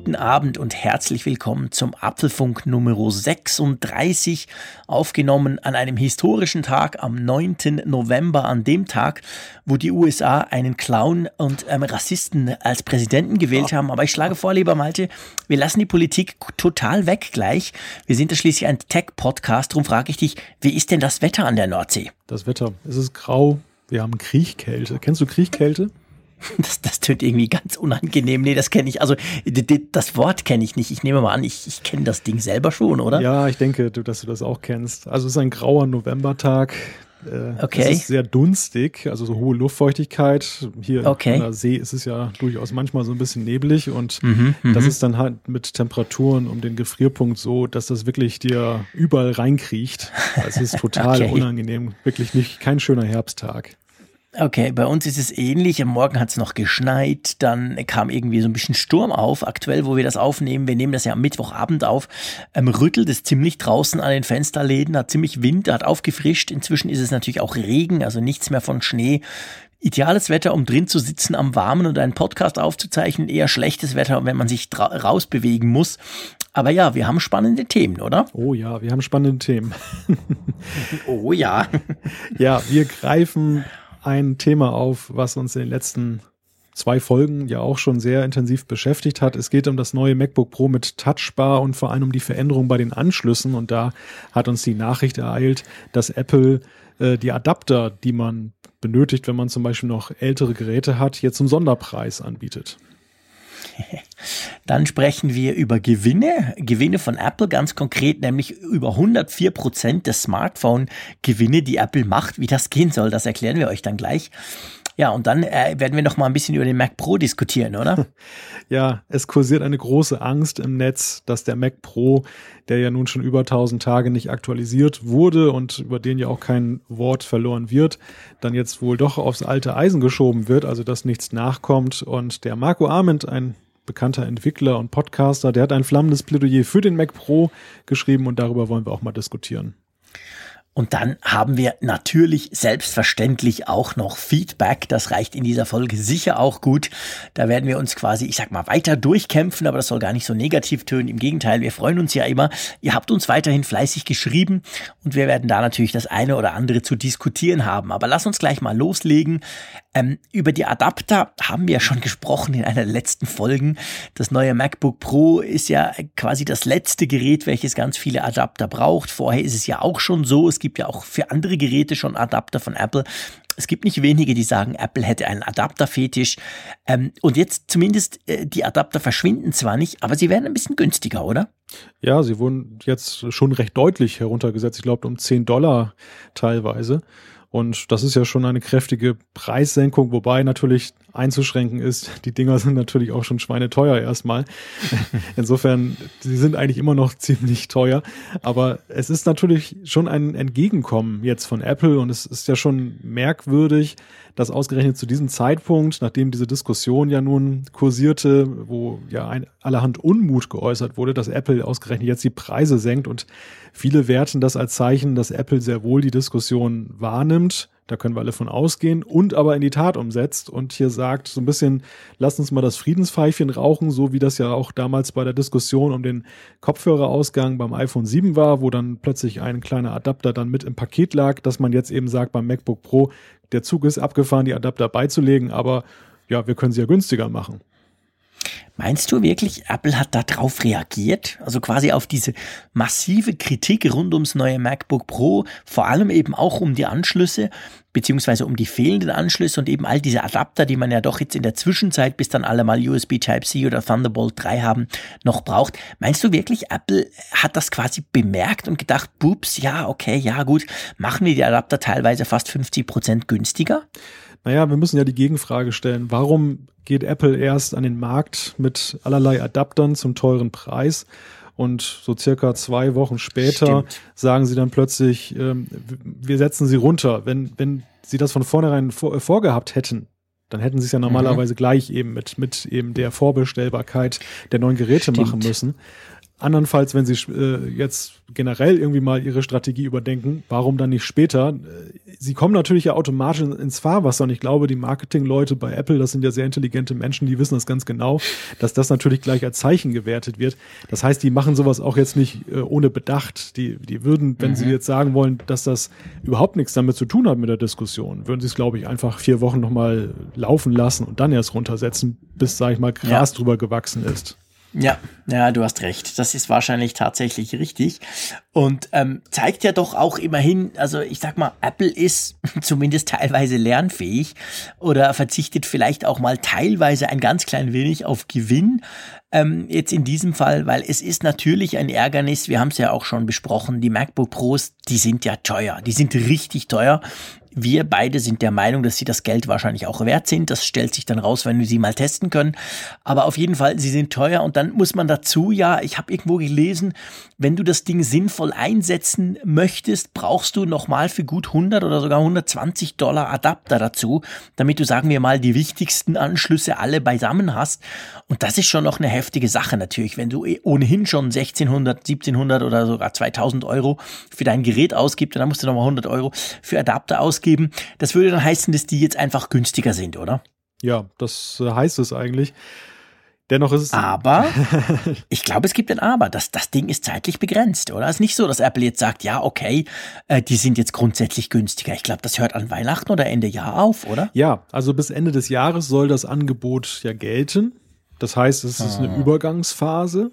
Guten Abend und herzlich willkommen zum Apfelfunk Nummer 36, aufgenommen an einem historischen Tag am 9. November, an dem Tag, wo die USA einen Clown und ähm, Rassisten als Präsidenten gewählt haben. Aber ich schlage vor, lieber Malte, wir lassen die Politik total weg gleich. Wir sind ja schließlich ein Tech-Podcast, darum frage ich dich, wie ist denn das Wetter an der Nordsee? Das Wetter, es ist grau, wir haben Kriechkälte. Kennst du Kriechkälte? Das, das tönt irgendwie ganz unangenehm. Nee, das kenne ich. Also das Wort kenne ich nicht. Ich nehme mal an, ich, ich kenne das Ding selber schon, oder? Ja, ich denke, dass du das auch kennst. Also es ist ein grauer Novembertag. Äh, okay. Es ist sehr dunstig, also so hohe Luftfeuchtigkeit. Hier okay. an der See ist es ja durchaus manchmal so ein bisschen neblig und mhm, das mhm. ist dann halt mit Temperaturen um den Gefrierpunkt so, dass das wirklich dir überall reinkriecht. Es ist total okay. unangenehm, wirklich nicht kein schöner Herbsttag. Okay, bei uns ist es ähnlich. Am Morgen hat es noch geschneit, dann kam irgendwie so ein bisschen Sturm auf. Aktuell, wo wir das aufnehmen, wir nehmen das ja am Mittwochabend auf, ähm, rüttelt es ziemlich draußen an den Fensterläden, hat ziemlich Wind, hat aufgefrischt. Inzwischen ist es natürlich auch Regen, also nichts mehr von Schnee. Ideales Wetter, um drin zu sitzen am Warmen und einen Podcast aufzuzeichnen. Eher schlechtes Wetter, wenn man sich rausbewegen muss. Aber ja, wir haben spannende Themen, oder? Oh ja, wir haben spannende Themen. oh ja. ja, wir greifen ein Thema auf, was uns in den letzten zwei Folgen ja auch schon sehr intensiv beschäftigt hat. Es geht um das neue MacBook Pro mit Touchbar und vor allem um die Veränderung bei den Anschlüssen. Und da hat uns die Nachricht ereilt, dass Apple äh, die Adapter, die man benötigt, wenn man zum Beispiel noch ältere Geräte hat, jetzt zum Sonderpreis anbietet. Dann sprechen wir über Gewinne, Gewinne von Apple ganz konkret, nämlich über 104 Prozent der Smartphone-Gewinne, die Apple macht. Wie das gehen soll, das erklären wir euch dann gleich. Ja, und dann äh, werden wir noch mal ein bisschen über den Mac Pro diskutieren, oder? Ja, es kursiert eine große Angst im Netz, dass der Mac Pro, der ja nun schon über 1000 Tage nicht aktualisiert wurde und über den ja auch kein Wort verloren wird, dann jetzt wohl doch aufs alte Eisen geschoben wird, also dass nichts nachkommt. Und der Marco Arment, ein bekannter Entwickler und Podcaster, der hat ein flammendes Plädoyer für den Mac Pro geschrieben und darüber wollen wir auch mal diskutieren. Und dann haben wir natürlich selbstverständlich auch noch Feedback. Das reicht in dieser Folge sicher auch gut. Da werden wir uns quasi, ich sag mal, weiter durchkämpfen, aber das soll gar nicht so negativ tönen. Im Gegenteil, wir freuen uns ja immer. Ihr habt uns weiterhin fleißig geschrieben und wir werden da natürlich das eine oder andere zu diskutieren haben. Aber lass uns gleich mal loslegen. Ähm, über die Adapter haben wir ja schon gesprochen in einer der letzten Folgen. Das neue MacBook Pro ist ja quasi das letzte Gerät, welches ganz viele Adapter braucht. Vorher ist es ja auch schon so. Es gibt ja auch für andere Geräte schon Adapter von Apple. Es gibt nicht wenige, die sagen, Apple hätte einen Adapterfetisch. Ähm, und jetzt zumindest äh, die Adapter verschwinden zwar nicht, aber sie werden ein bisschen günstiger, oder? Ja, sie wurden jetzt schon recht deutlich heruntergesetzt. Ich glaube um 10 Dollar teilweise. Und das ist ja schon eine kräftige Preissenkung, wobei natürlich einzuschränken ist, die Dinger sind natürlich auch schon schweineteuer erstmal. Insofern, sie sind eigentlich immer noch ziemlich teuer. Aber es ist natürlich schon ein Entgegenkommen jetzt von Apple und es ist ja schon merkwürdig, dass ausgerechnet zu diesem Zeitpunkt, nachdem diese Diskussion ja nun kursierte, wo ja ein, allerhand Unmut geäußert wurde, dass Apple ausgerechnet jetzt die Preise senkt und viele werten das als Zeichen, dass Apple sehr wohl die Diskussion wahrnimmt. Da können wir alle von ausgehen und aber in die Tat umsetzt und hier sagt so ein bisschen, lasst uns mal das Friedenspfeifchen rauchen, so wie das ja auch damals bei der Diskussion um den Kopfhörerausgang beim iPhone 7 war, wo dann plötzlich ein kleiner Adapter dann mit im Paket lag, dass man jetzt eben sagt beim MacBook Pro, der Zug ist abgefahren, die Adapter beizulegen, aber ja, wir können sie ja günstiger machen. Meinst du wirklich, Apple hat darauf reagiert? Also quasi auf diese massive Kritik rund ums neue MacBook Pro, vor allem eben auch um die Anschlüsse, beziehungsweise um die fehlenden Anschlüsse und eben all diese Adapter, die man ja doch jetzt in der Zwischenzeit, bis dann alle mal USB Type-C oder Thunderbolt 3 haben, noch braucht. Meinst du wirklich, Apple hat das quasi bemerkt und gedacht, bups, ja, okay, ja, gut, machen wir die Adapter teilweise fast 50 Prozent günstiger? Naja, wir müssen ja die Gegenfrage stellen. Warum geht Apple erst an den Markt mit allerlei Adaptern zum teuren Preis? Und so circa zwei Wochen später Stimmt. sagen sie dann plötzlich, ähm, wir setzen sie runter. Wenn, wenn sie das von vornherein vor, äh, vorgehabt hätten, Dann hätten sie es ja normalerweise mhm. gleich eben mit, mit eben der Vorbestellbarkeit der neuen Geräte Stimmt. machen müssen. Andernfalls, wenn sie äh, jetzt generell irgendwie mal ihre Strategie überdenken, warum dann nicht später? Äh, sie kommen natürlich ja automatisch ins Fahrwasser und ich glaube, die Marketingleute bei Apple, das sind ja sehr intelligente Menschen, die wissen das ganz genau, dass das natürlich gleich als Zeichen gewertet wird. Das heißt, die machen sowas auch jetzt nicht äh, ohne Bedacht. Die, die würden, wenn mhm. sie jetzt sagen wollen, dass das überhaupt nichts damit zu tun hat mit der Diskussion, würden sie es, glaube ich, einfach vier Wochen nochmal laufen lassen und dann erst runtersetzen, bis, sage ich mal, Gras ja. drüber gewachsen ist. Ja, ja, du hast recht. Das ist wahrscheinlich tatsächlich richtig. Und ähm, zeigt ja doch auch immerhin, also ich sag mal, Apple ist zumindest teilweise lernfähig oder verzichtet vielleicht auch mal teilweise ein ganz klein wenig auf Gewinn. Ähm, jetzt in diesem Fall, weil es ist natürlich ein Ärgernis, wir haben es ja auch schon besprochen, die MacBook Pros, die sind ja teuer, die sind richtig teuer. Wir beide sind der Meinung, dass sie das Geld wahrscheinlich auch wert sind. Das stellt sich dann raus, wenn wir sie mal testen können. Aber auf jeden Fall, sie sind teuer und dann muss man dazu, ja, ich habe irgendwo gelesen, wenn du das Ding sinnvoll einsetzen möchtest, brauchst du nochmal für gut 100 oder sogar 120 Dollar Adapter dazu, damit du, sagen wir mal, die wichtigsten Anschlüsse alle beisammen hast. Und das ist schon noch eine heftige Sache natürlich, wenn du eh ohnehin schon 1600, 1700 oder sogar 2000 Euro für dein Gerät ausgibst, dann musst du nochmal 100 Euro für Adapter ausgeben ausgeben. Das würde dann heißen, dass die jetzt einfach günstiger sind, oder? Ja, das äh, heißt es eigentlich. Dennoch ist es. Aber ich glaube, es gibt ein Aber. Das, das Ding ist zeitlich begrenzt, oder? Es ist nicht so, dass Apple jetzt sagt, ja, okay, äh, die sind jetzt grundsätzlich günstiger. Ich glaube, das hört an Weihnachten oder Ende Jahr auf, oder? Ja, also bis Ende des Jahres soll das Angebot ja gelten. Das heißt, es ist eine ah. Übergangsphase.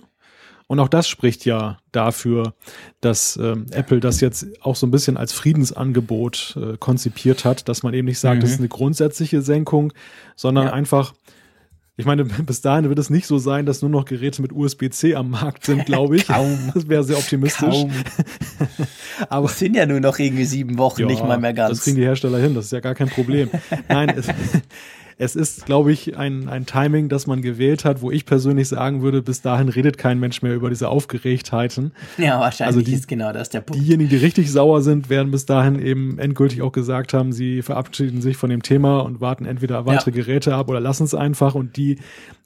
Und auch das spricht ja dafür, dass ähm, Apple das jetzt auch so ein bisschen als Friedensangebot äh, konzipiert hat, dass man eben nicht sagt, mhm. das ist eine grundsätzliche Senkung, sondern ja. einfach, ich meine, bis dahin wird es nicht so sein, dass nur noch Geräte mit USB-C am Markt sind, glaube ich. Kaum. Das wäre sehr optimistisch. Kaum. Aber es sind ja nur noch irgendwie sieben Wochen, ja, nicht mal mehr ganz. Das kriegen die Hersteller hin, das ist ja gar kein Problem. Nein, es, es ist, glaube ich, ein, ein Timing, das man gewählt hat, wo ich persönlich sagen würde, bis dahin redet kein Mensch mehr über diese Aufgeregtheiten. Ja, wahrscheinlich also die, ist genau das der Punkt. Diejenigen, die richtig sauer sind, werden bis dahin eben endgültig auch gesagt haben, sie verabschieden sich von dem Thema und warten entweder weitere ja. Geräte ab oder lassen es einfach. Und die,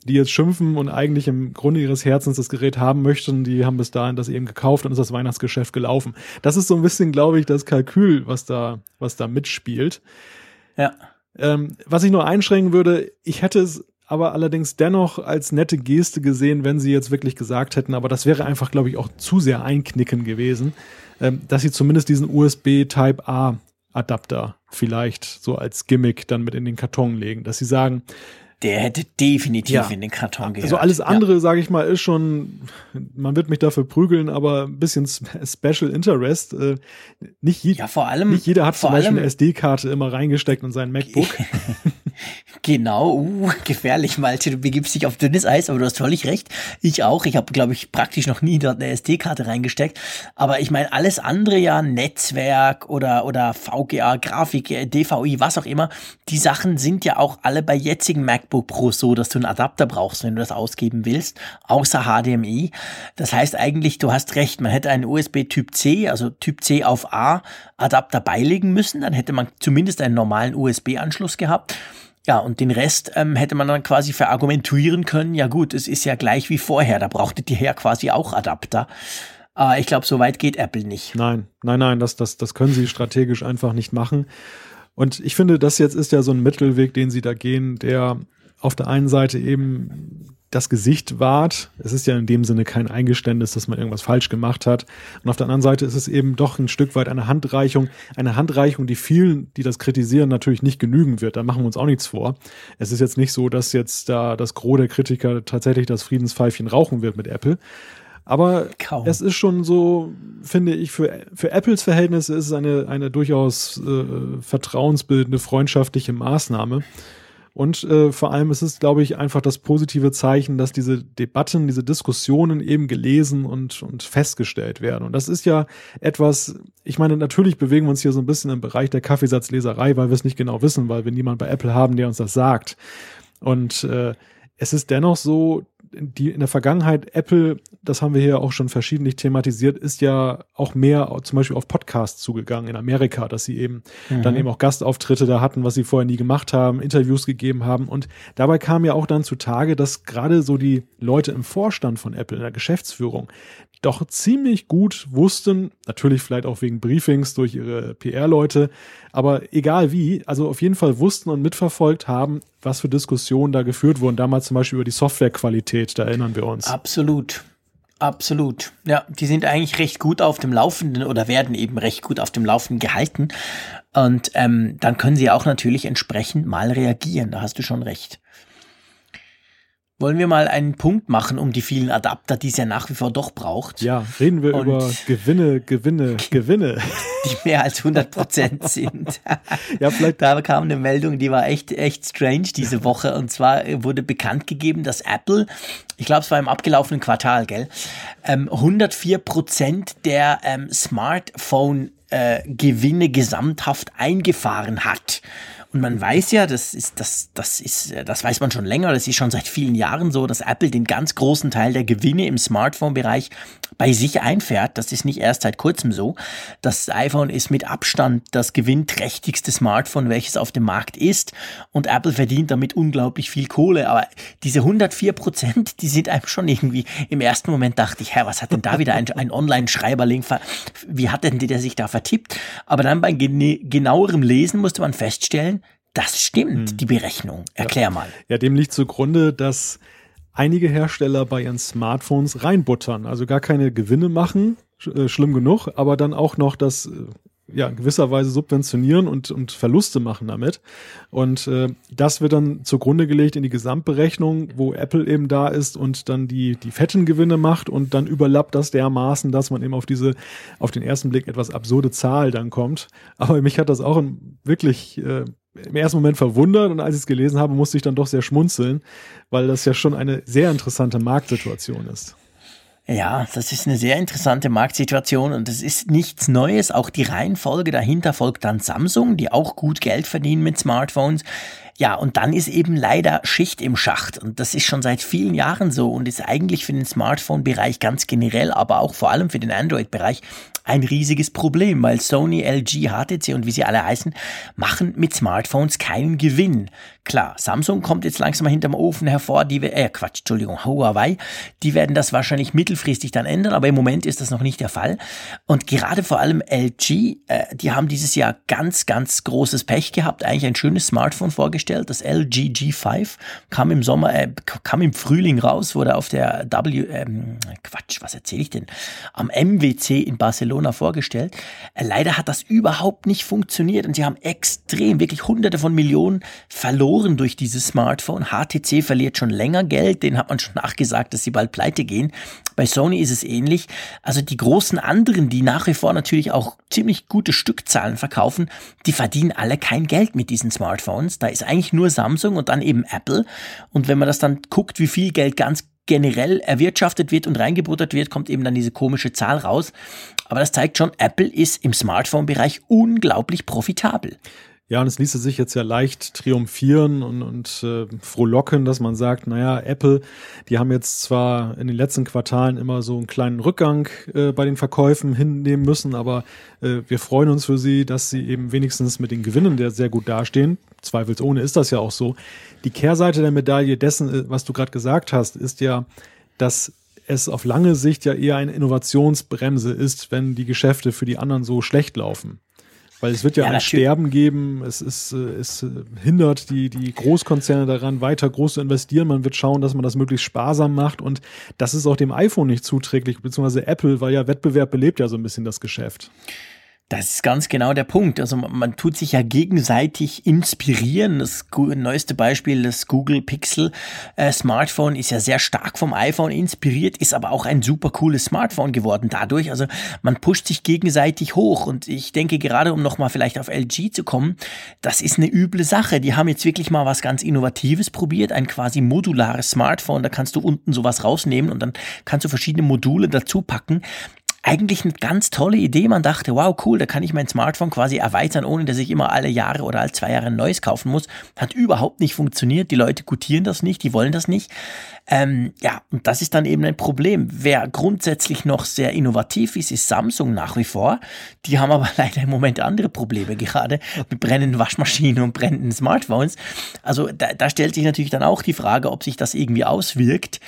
die jetzt schimpfen und eigentlich im Grunde ihres Herzens das Gerät haben möchten, die haben bis dahin das eben gekauft und ist das Weihnachtsgeschäft gelaufen. Das ist so ein bisschen, glaube ich, das Kalkül, was da, was da mitspielt. Ja. Ähm, was ich nur einschränken würde, ich hätte es aber allerdings dennoch als nette Geste gesehen, wenn sie jetzt wirklich gesagt hätten, aber das wäre einfach, glaube ich, auch zu sehr einknicken gewesen, ähm, dass sie zumindest diesen USB Type A Adapter vielleicht so als Gimmick dann mit in den Karton legen, dass sie sagen, der hätte definitiv ja. in den Karton gehört. Also alles andere, ja. sage ich mal, ist schon, man wird mich dafür prügeln, aber ein bisschen Special Interest. Äh, nicht, je, ja, vor allem, nicht jeder hat zum Beispiel eine SD-Karte immer reingesteckt in sein MacBook. genau, uh, gefährlich, Malte. Du begibst dich auf dünnes Eis, aber du hast völlig recht. Ich auch. Ich habe, glaube ich, praktisch noch nie dort eine SD-Karte reingesteckt. Aber ich meine, alles andere ja, Netzwerk oder, oder VGA, Grafik, DVI, was auch immer, die Sachen sind ja auch alle bei jetzigen MacBook Pro so, dass du einen Adapter brauchst, wenn du das ausgeben willst, außer HDMI. Das heißt eigentlich, du hast recht, man hätte einen USB Typ C, also Typ C auf A Adapter beilegen müssen, dann hätte man zumindest einen normalen USB-Anschluss gehabt. Ja, und den Rest ähm, hätte man dann quasi verargumentieren können. Ja gut, es ist ja gleich wie vorher, da brauchtet ihr ja quasi auch Adapter. Aber ich glaube, so weit geht Apple nicht. Nein, nein, nein, das, das, das können sie strategisch einfach nicht machen. Und ich finde, das jetzt ist ja so ein Mittelweg, den sie da gehen, der auf der einen Seite eben das Gesicht wahrt. Es ist ja in dem Sinne kein Eingeständnis, dass man irgendwas falsch gemacht hat. Und auf der anderen Seite ist es eben doch ein Stück weit eine Handreichung, eine Handreichung, die vielen, die das kritisieren, natürlich nicht genügen wird. Da machen wir uns auch nichts vor. Es ist jetzt nicht so, dass jetzt da das Gros der Kritiker tatsächlich das Friedenspfeifchen rauchen wird mit Apple. Aber Kaum. es ist schon so, finde ich, für, für Apples Verhältnisse ist es eine, eine durchaus äh, vertrauensbildende, freundschaftliche Maßnahme. Und äh, vor allem ist es, glaube ich, einfach das positive Zeichen, dass diese Debatten, diese Diskussionen eben gelesen und, und festgestellt werden. Und das ist ja etwas, ich meine, natürlich bewegen wir uns hier so ein bisschen im Bereich der Kaffeesatzleserei, weil wir es nicht genau wissen, weil wir niemanden bei Apple haben, der uns das sagt. Und äh, es ist dennoch so, die in der Vergangenheit Apple das haben wir hier auch schon verschiedentlich thematisiert, ist ja auch mehr zum Beispiel auf Podcasts zugegangen in Amerika, dass sie eben mhm. dann eben auch Gastauftritte da hatten, was sie vorher nie gemacht haben, Interviews gegeben haben. Und dabei kam ja auch dann zutage, dass gerade so die Leute im Vorstand von Apple, in der Geschäftsführung, doch ziemlich gut wussten, natürlich vielleicht auch wegen Briefings durch ihre PR-Leute, aber egal wie, also auf jeden Fall wussten und mitverfolgt haben, was für Diskussionen da geführt wurden. Damals zum Beispiel über die Softwarequalität, da erinnern wir uns. Absolut. Absolut. Ja, die sind eigentlich recht gut auf dem Laufenden oder werden eben recht gut auf dem Laufenden gehalten. Und ähm, dann können sie auch natürlich entsprechend mal reagieren. Da hast du schon recht. Wollen wir mal einen Punkt machen um die vielen Adapter, die es ja nach wie vor doch braucht? Ja, reden wir Und über Gewinne, Gewinne, Gewinne. Die mehr als 100 Prozent sind. ja, vielleicht. Da kam eine Meldung, die war echt, echt strange diese Woche. Und zwar wurde bekannt gegeben, dass Apple, ich glaube, es war im abgelaufenen Quartal, gell, 104 ähm, Prozent der ähm, Smartphone äh, Gewinne gesamthaft eingefahren hat. Und man weiß ja, das ist, das, das ist, das weiß man schon länger, das ist schon seit vielen Jahren so, dass Apple den ganz großen Teil der Gewinne im Smartphone-Bereich bei sich einfährt. Das ist nicht erst seit kurzem so. Das iPhone ist mit Abstand das gewinnträchtigste Smartphone, welches auf dem Markt ist. Und Apple verdient damit unglaublich viel Kohle. Aber diese 104 Prozent, die sind einem schon irgendwie, im ersten Moment dachte ich, Herr, was hat denn da wieder ein, ein Online-Schreiberling, wie hat denn der sich da vertippt? Aber dann bei genauerem Lesen musste man feststellen, das stimmt, hm. die Berechnung. Erklär ja. mal. Ja, dem liegt zugrunde, dass einige Hersteller bei ihren Smartphones reinbuttern, also gar keine Gewinne machen, äh, schlimm genug, aber dann auch noch das äh, ja, in gewisser Weise subventionieren und, und Verluste machen damit. Und äh, das wird dann zugrunde gelegt in die Gesamtberechnung, wo Apple eben da ist und dann die, die fetten Gewinne macht und dann überlappt das dermaßen, dass man eben auf diese, auf den ersten Blick etwas absurde Zahl dann kommt. Aber mich hat das auch wirklich äh, im ersten Moment verwundert und als ich es gelesen habe, musste ich dann doch sehr schmunzeln, weil das ja schon eine sehr interessante Marktsituation ist. Ja, das ist eine sehr interessante Marktsituation und es ist nichts Neues. Auch die Reihenfolge dahinter folgt dann Samsung, die auch gut Geld verdienen mit Smartphones. Ja, und dann ist eben leider Schicht im Schacht. Und das ist schon seit vielen Jahren so und ist eigentlich für den Smartphone-Bereich ganz generell, aber auch vor allem für den Android-Bereich ein riesiges Problem, weil Sony, LG, HTC und wie sie alle heißen, machen mit Smartphones keinen Gewinn. Klar, Samsung kommt jetzt langsam mal hinterm Ofen hervor, die, äh, Quatsch, Entschuldigung, Huawei, die werden das wahrscheinlich mittelfristig dann ändern, aber im Moment ist das noch nicht der Fall. Und gerade vor allem LG, äh, die haben dieses Jahr ganz, ganz großes Pech gehabt, eigentlich ein schönes Smartphone vorgestellt, das LG G5, kam im Sommer, äh, kam im Frühling raus, wurde auf der W, ähm, Quatsch, was erzähle ich denn, am MWC in Barcelona vorgestellt. Äh, leider hat das überhaupt nicht funktioniert und sie haben extrem, wirklich hunderte von Millionen verloren verloren durch dieses Smartphone. HTC verliert schon länger Geld, den hat man schon nachgesagt, dass sie bald pleite gehen. Bei Sony ist es ähnlich. Also die großen anderen, die nach wie vor natürlich auch ziemlich gute Stückzahlen verkaufen, die verdienen alle kein Geld mit diesen Smartphones. Da ist eigentlich nur Samsung und dann eben Apple. Und wenn man das dann guckt, wie viel Geld ganz generell erwirtschaftet wird und reingebuttert wird, kommt eben dann diese komische Zahl raus. Aber das zeigt schon, Apple ist im Smartphone-Bereich unglaublich profitabel. Ja, und es ließe sich jetzt ja leicht triumphieren und, und äh, frohlocken, dass man sagt, naja, Apple, die haben jetzt zwar in den letzten Quartalen immer so einen kleinen Rückgang äh, bei den Verkäufen hinnehmen müssen, aber äh, wir freuen uns für sie, dass sie eben wenigstens mit den Gewinnen der sehr gut dastehen. Zweifelsohne ist das ja auch so. Die Kehrseite der Medaille dessen, äh, was du gerade gesagt hast, ist ja, dass es auf lange Sicht ja eher eine Innovationsbremse ist, wenn die Geschäfte für die anderen so schlecht laufen. Weil es wird ja, ja ein Sterben geben, es, ist, äh, es hindert die, die Großkonzerne daran, weiter groß zu investieren. Man wird schauen, dass man das möglichst sparsam macht und das ist auch dem iPhone nicht zuträglich, beziehungsweise Apple, weil ja Wettbewerb belebt ja so ein bisschen das Geschäft. Das ist ganz genau der Punkt. Also man tut sich ja gegenseitig inspirieren. Das neueste Beispiel, das Google Pixel äh, Smartphone ist ja sehr stark vom iPhone inspiriert, ist aber auch ein super cooles Smartphone geworden dadurch. Also man pusht sich gegenseitig hoch und ich denke gerade, um nochmal vielleicht auf LG zu kommen, das ist eine üble Sache. Die haben jetzt wirklich mal was ganz Innovatives probiert, ein quasi modulares Smartphone. Da kannst du unten sowas rausnehmen und dann kannst du verschiedene Module dazu packen eigentlich eine ganz tolle Idee. Man dachte, wow, cool, da kann ich mein Smartphone quasi erweitern, ohne dass ich immer alle Jahre oder alle zwei Jahre ein neues kaufen muss. Hat überhaupt nicht funktioniert. Die Leute gutieren das nicht, die wollen das nicht. Ähm, ja, und das ist dann eben ein Problem. Wer grundsätzlich noch sehr innovativ ist, ist Samsung nach wie vor. Die haben aber leider im Moment andere Probleme gerade mit brennenden Waschmaschinen und brennenden Smartphones. Also da, da stellt sich natürlich dann auch die Frage, ob sich das irgendwie auswirkt.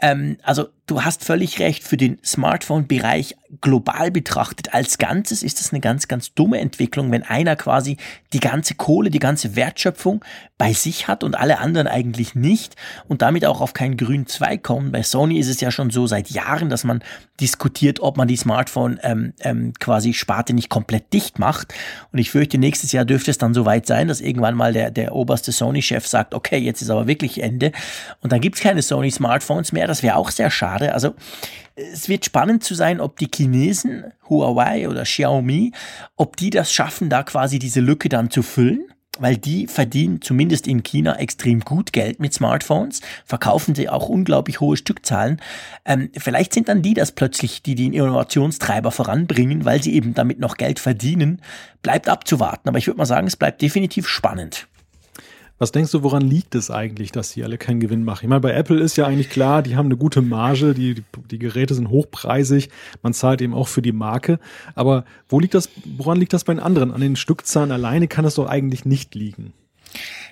Ähm, also du hast völlig recht, für den Smartphone-Bereich global betrachtet als Ganzes ist das eine ganz, ganz dumme Entwicklung, wenn einer quasi die ganze Kohle, die ganze Wertschöpfung bei sich hat und alle anderen eigentlich nicht und damit auch auf keinen grünen Zweig kommen. Bei Sony ist es ja schon so seit Jahren, dass man diskutiert, ob man die Smartphone ähm, ähm, quasi Sparte nicht komplett dicht macht. Und ich fürchte, nächstes Jahr dürfte es dann soweit sein, dass irgendwann mal der, der oberste Sony-Chef sagt, okay, jetzt ist aber wirklich Ende. Und dann gibt es keine Sony-Smartphones mehr. Das wäre auch sehr schade. Also es wird spannend zu sein, ob die Chinesen, Huawei oder Xiaomi, ob die das schaffen, da quasi diese Lücke dann zu füllen weil die verdienen zumindest in China extrem gut Geld mit Smartphones, verkaufen sie auch unglaublich hohe Stückzahlen. Ähm, vielleicht sind dann die das plötzlich, die den Innovationstreiber voranbringen, weil sie eben damit noch Geld verdienen. Bleibt abzuwarten, aber ich würde mal sagen, es bleibt definitiv spannend. Was denkst du, woran liegt es eigentlich, dass die alle keinen Gewinn machen? Ich meine, bei Apple ist ja eigentlich klar, die haben eine gute Marge, die, die, die Geräte sind hochpreisig, man zahlt eben auch für die Marke. Aber wo liegt das, woran liegt das bei den anderen? An den Stückzahlen alleine kann es doch eigentlich nicht liegen.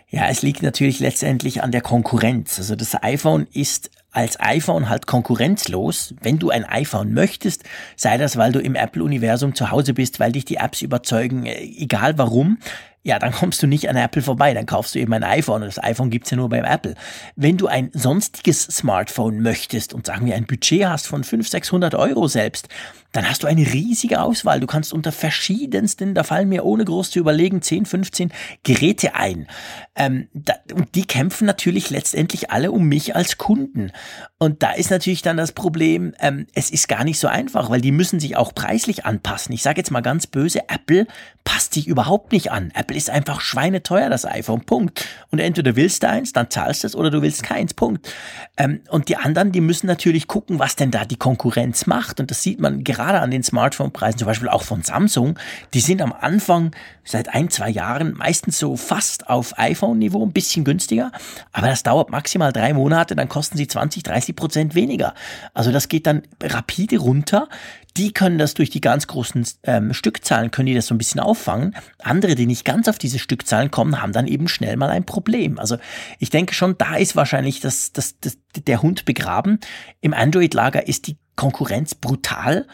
Ja, es liegt natürlich letztendlich an der Konkurrenz. Also das iPhone ist als iPhone halt konkurrenzlos. Wenn du ein iPhone möchtest, sei das, weil du im Apple-Universum zu Hause bist, weil dich die Apps überzeugen, äh, egal warum, ja, dann kommst du nicht an Apple vorbei, dann kaufst du eben ein iPhone und das iPhone gibt's ja nur beim Apple. Wenn du ein sonstiges Smartphone möchtest und sagen wir ein Budget hast von 500, 600 Euro selbst, dann hast du eine riesige Auswahl. Du kannst unter verschiedensten, da fallen mir ohne groß zu überlegen, 10, 15 Geräte ein. Ähm, da, und die kämpfen natürlich letztendlich alle um mich als Kunden. Und da ist natürlich dann das Problem, ähm, es ist gar nicht so einfach, weil die müssen sich auch preislich anpassen. Ich sage jetzt mal ganz böse, Apple passt sich überhaupt nicht an. Apple ist einfach schweineteuer, das iPhone, Punkt. Und entweder willst du eins, dann zahlst du es, oder du willst keins, Punkt. Ähm, und die anderen, die müssen natürlich gucken, was denn da die Konkurrenz macht. Und das sieht man gerade gerade an den Smartphone-Preisen, zum Beispiel auch von Samsung, die sind am Anfang seit ein, zwei Jahren meistens so fast auf iPhone-Niveau, ein bisschen günstiger. Aber das dauert maximal drei Monate, dann kosten sie 20, 30 Prozent weniger. Also das geht dann rapide runter. Die können das durch die ganz großen ähm, Stückzahlen, können die das so ein bisschen auffangen. Andere, die nicht ganz auf diese Stückzahlen kommen, haben dann eben schnell mal ein Problem. Also ich denke schon, da ist wahrscheinlich das, das, das, der Hund begraben. Im Android-Lager ist die Konkurrenz brutal.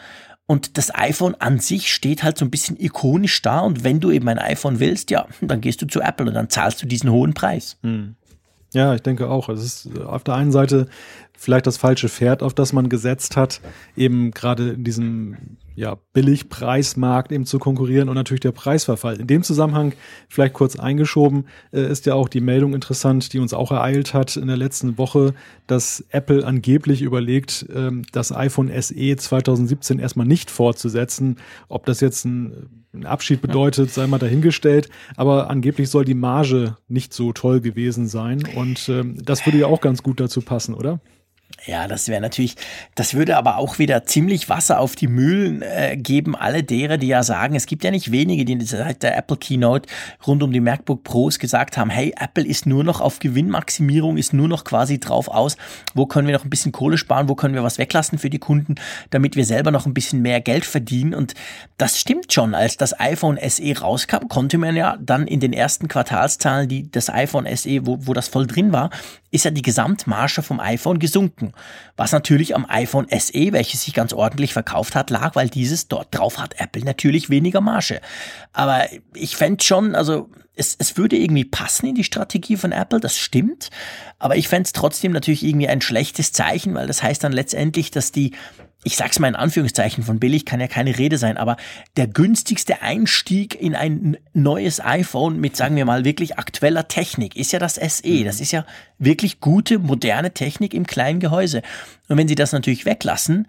Und das iPhone an sich steht halt so ein bisschen ikonisch da. Und wenn du eben ein iPhone willst, ja, dann gehst du zu Apple und dann zahlst du diesen hohen Preis. Hm. Ja, ich denke auch. Es ist auf der einen Seite vielleicht das falsche Pferd, auf das man gesetzt hat, eben gerade in diesem ja, Billigpreismarkt eben zu konkurrieren und natürlich der Preisverfall. In dem Zusammenhang vielleicht kurz eingeschoben äh, ist ja auch die Meldung interessant, die uns auch ereilt hat in der letzten Woche, dass Apple angeblich überlegt, ähm, das iPhone SE 2017 erstmal nicht fortzusetzen. Ob das jetzt ein, ein Abschied bedeutet, sei mal dahingestellt. Aber angeblich soll die Marge nicht so toll gewesen sein und ähm, das würde ja auch ganz gut dazu passen, oder? Ja, das wäre natürlich, das würde aber auch wieder ziemlich Wasser auf die Mühlen äh, geben. Alle derer, die ja sagen, es gibt ja nicht wenige, die seit der Apple Keynote rund um die MacBook Pros gesagt haben, hey, Apple ist nur noch auf Gewinnmaximierung, ist nur noch quasi drauf aus, wo können wir noch ein bisschen Kohle sparen, wo können wir was weglassen für die Kunden, damit wir selber noch ein bisschen mehr Geld verdienen. Und das stimmt schon. Als das iPhone SE rauskam, konnte man ja dann in den ersten Quartalszahlen, die das iPhone SE, wo, wo das voll drin war, ist ja die Gesamtmarge vom iPhone gesunken. Was natürlich am iPhone SE, welches sich ganz ordentlich verkauft hat, lag, weil dieses dort drauf hat Apple natürlich weniger Marge. Aber ich fände schon, also es, es würde irgendwie passen in die Strategie von Apple, das stimmt. Aber ich fände es trotzdem natürlich irgendwie ein schlechtes Zeichen, weil das heißt dann letztendlich, dass die ich sag's mal in Anführungszeichen, von billig kann ja keine Rede sein, aber der günstigste Einstieg in ein neues iPhone mit, sagen wir mal, wirklich aktueller Technik ist ja das SE. Mhm. Das ist ja wirklich gute, moderne Technik im kleinen Gehäuse. Und wenn sie das natürlich weglassen,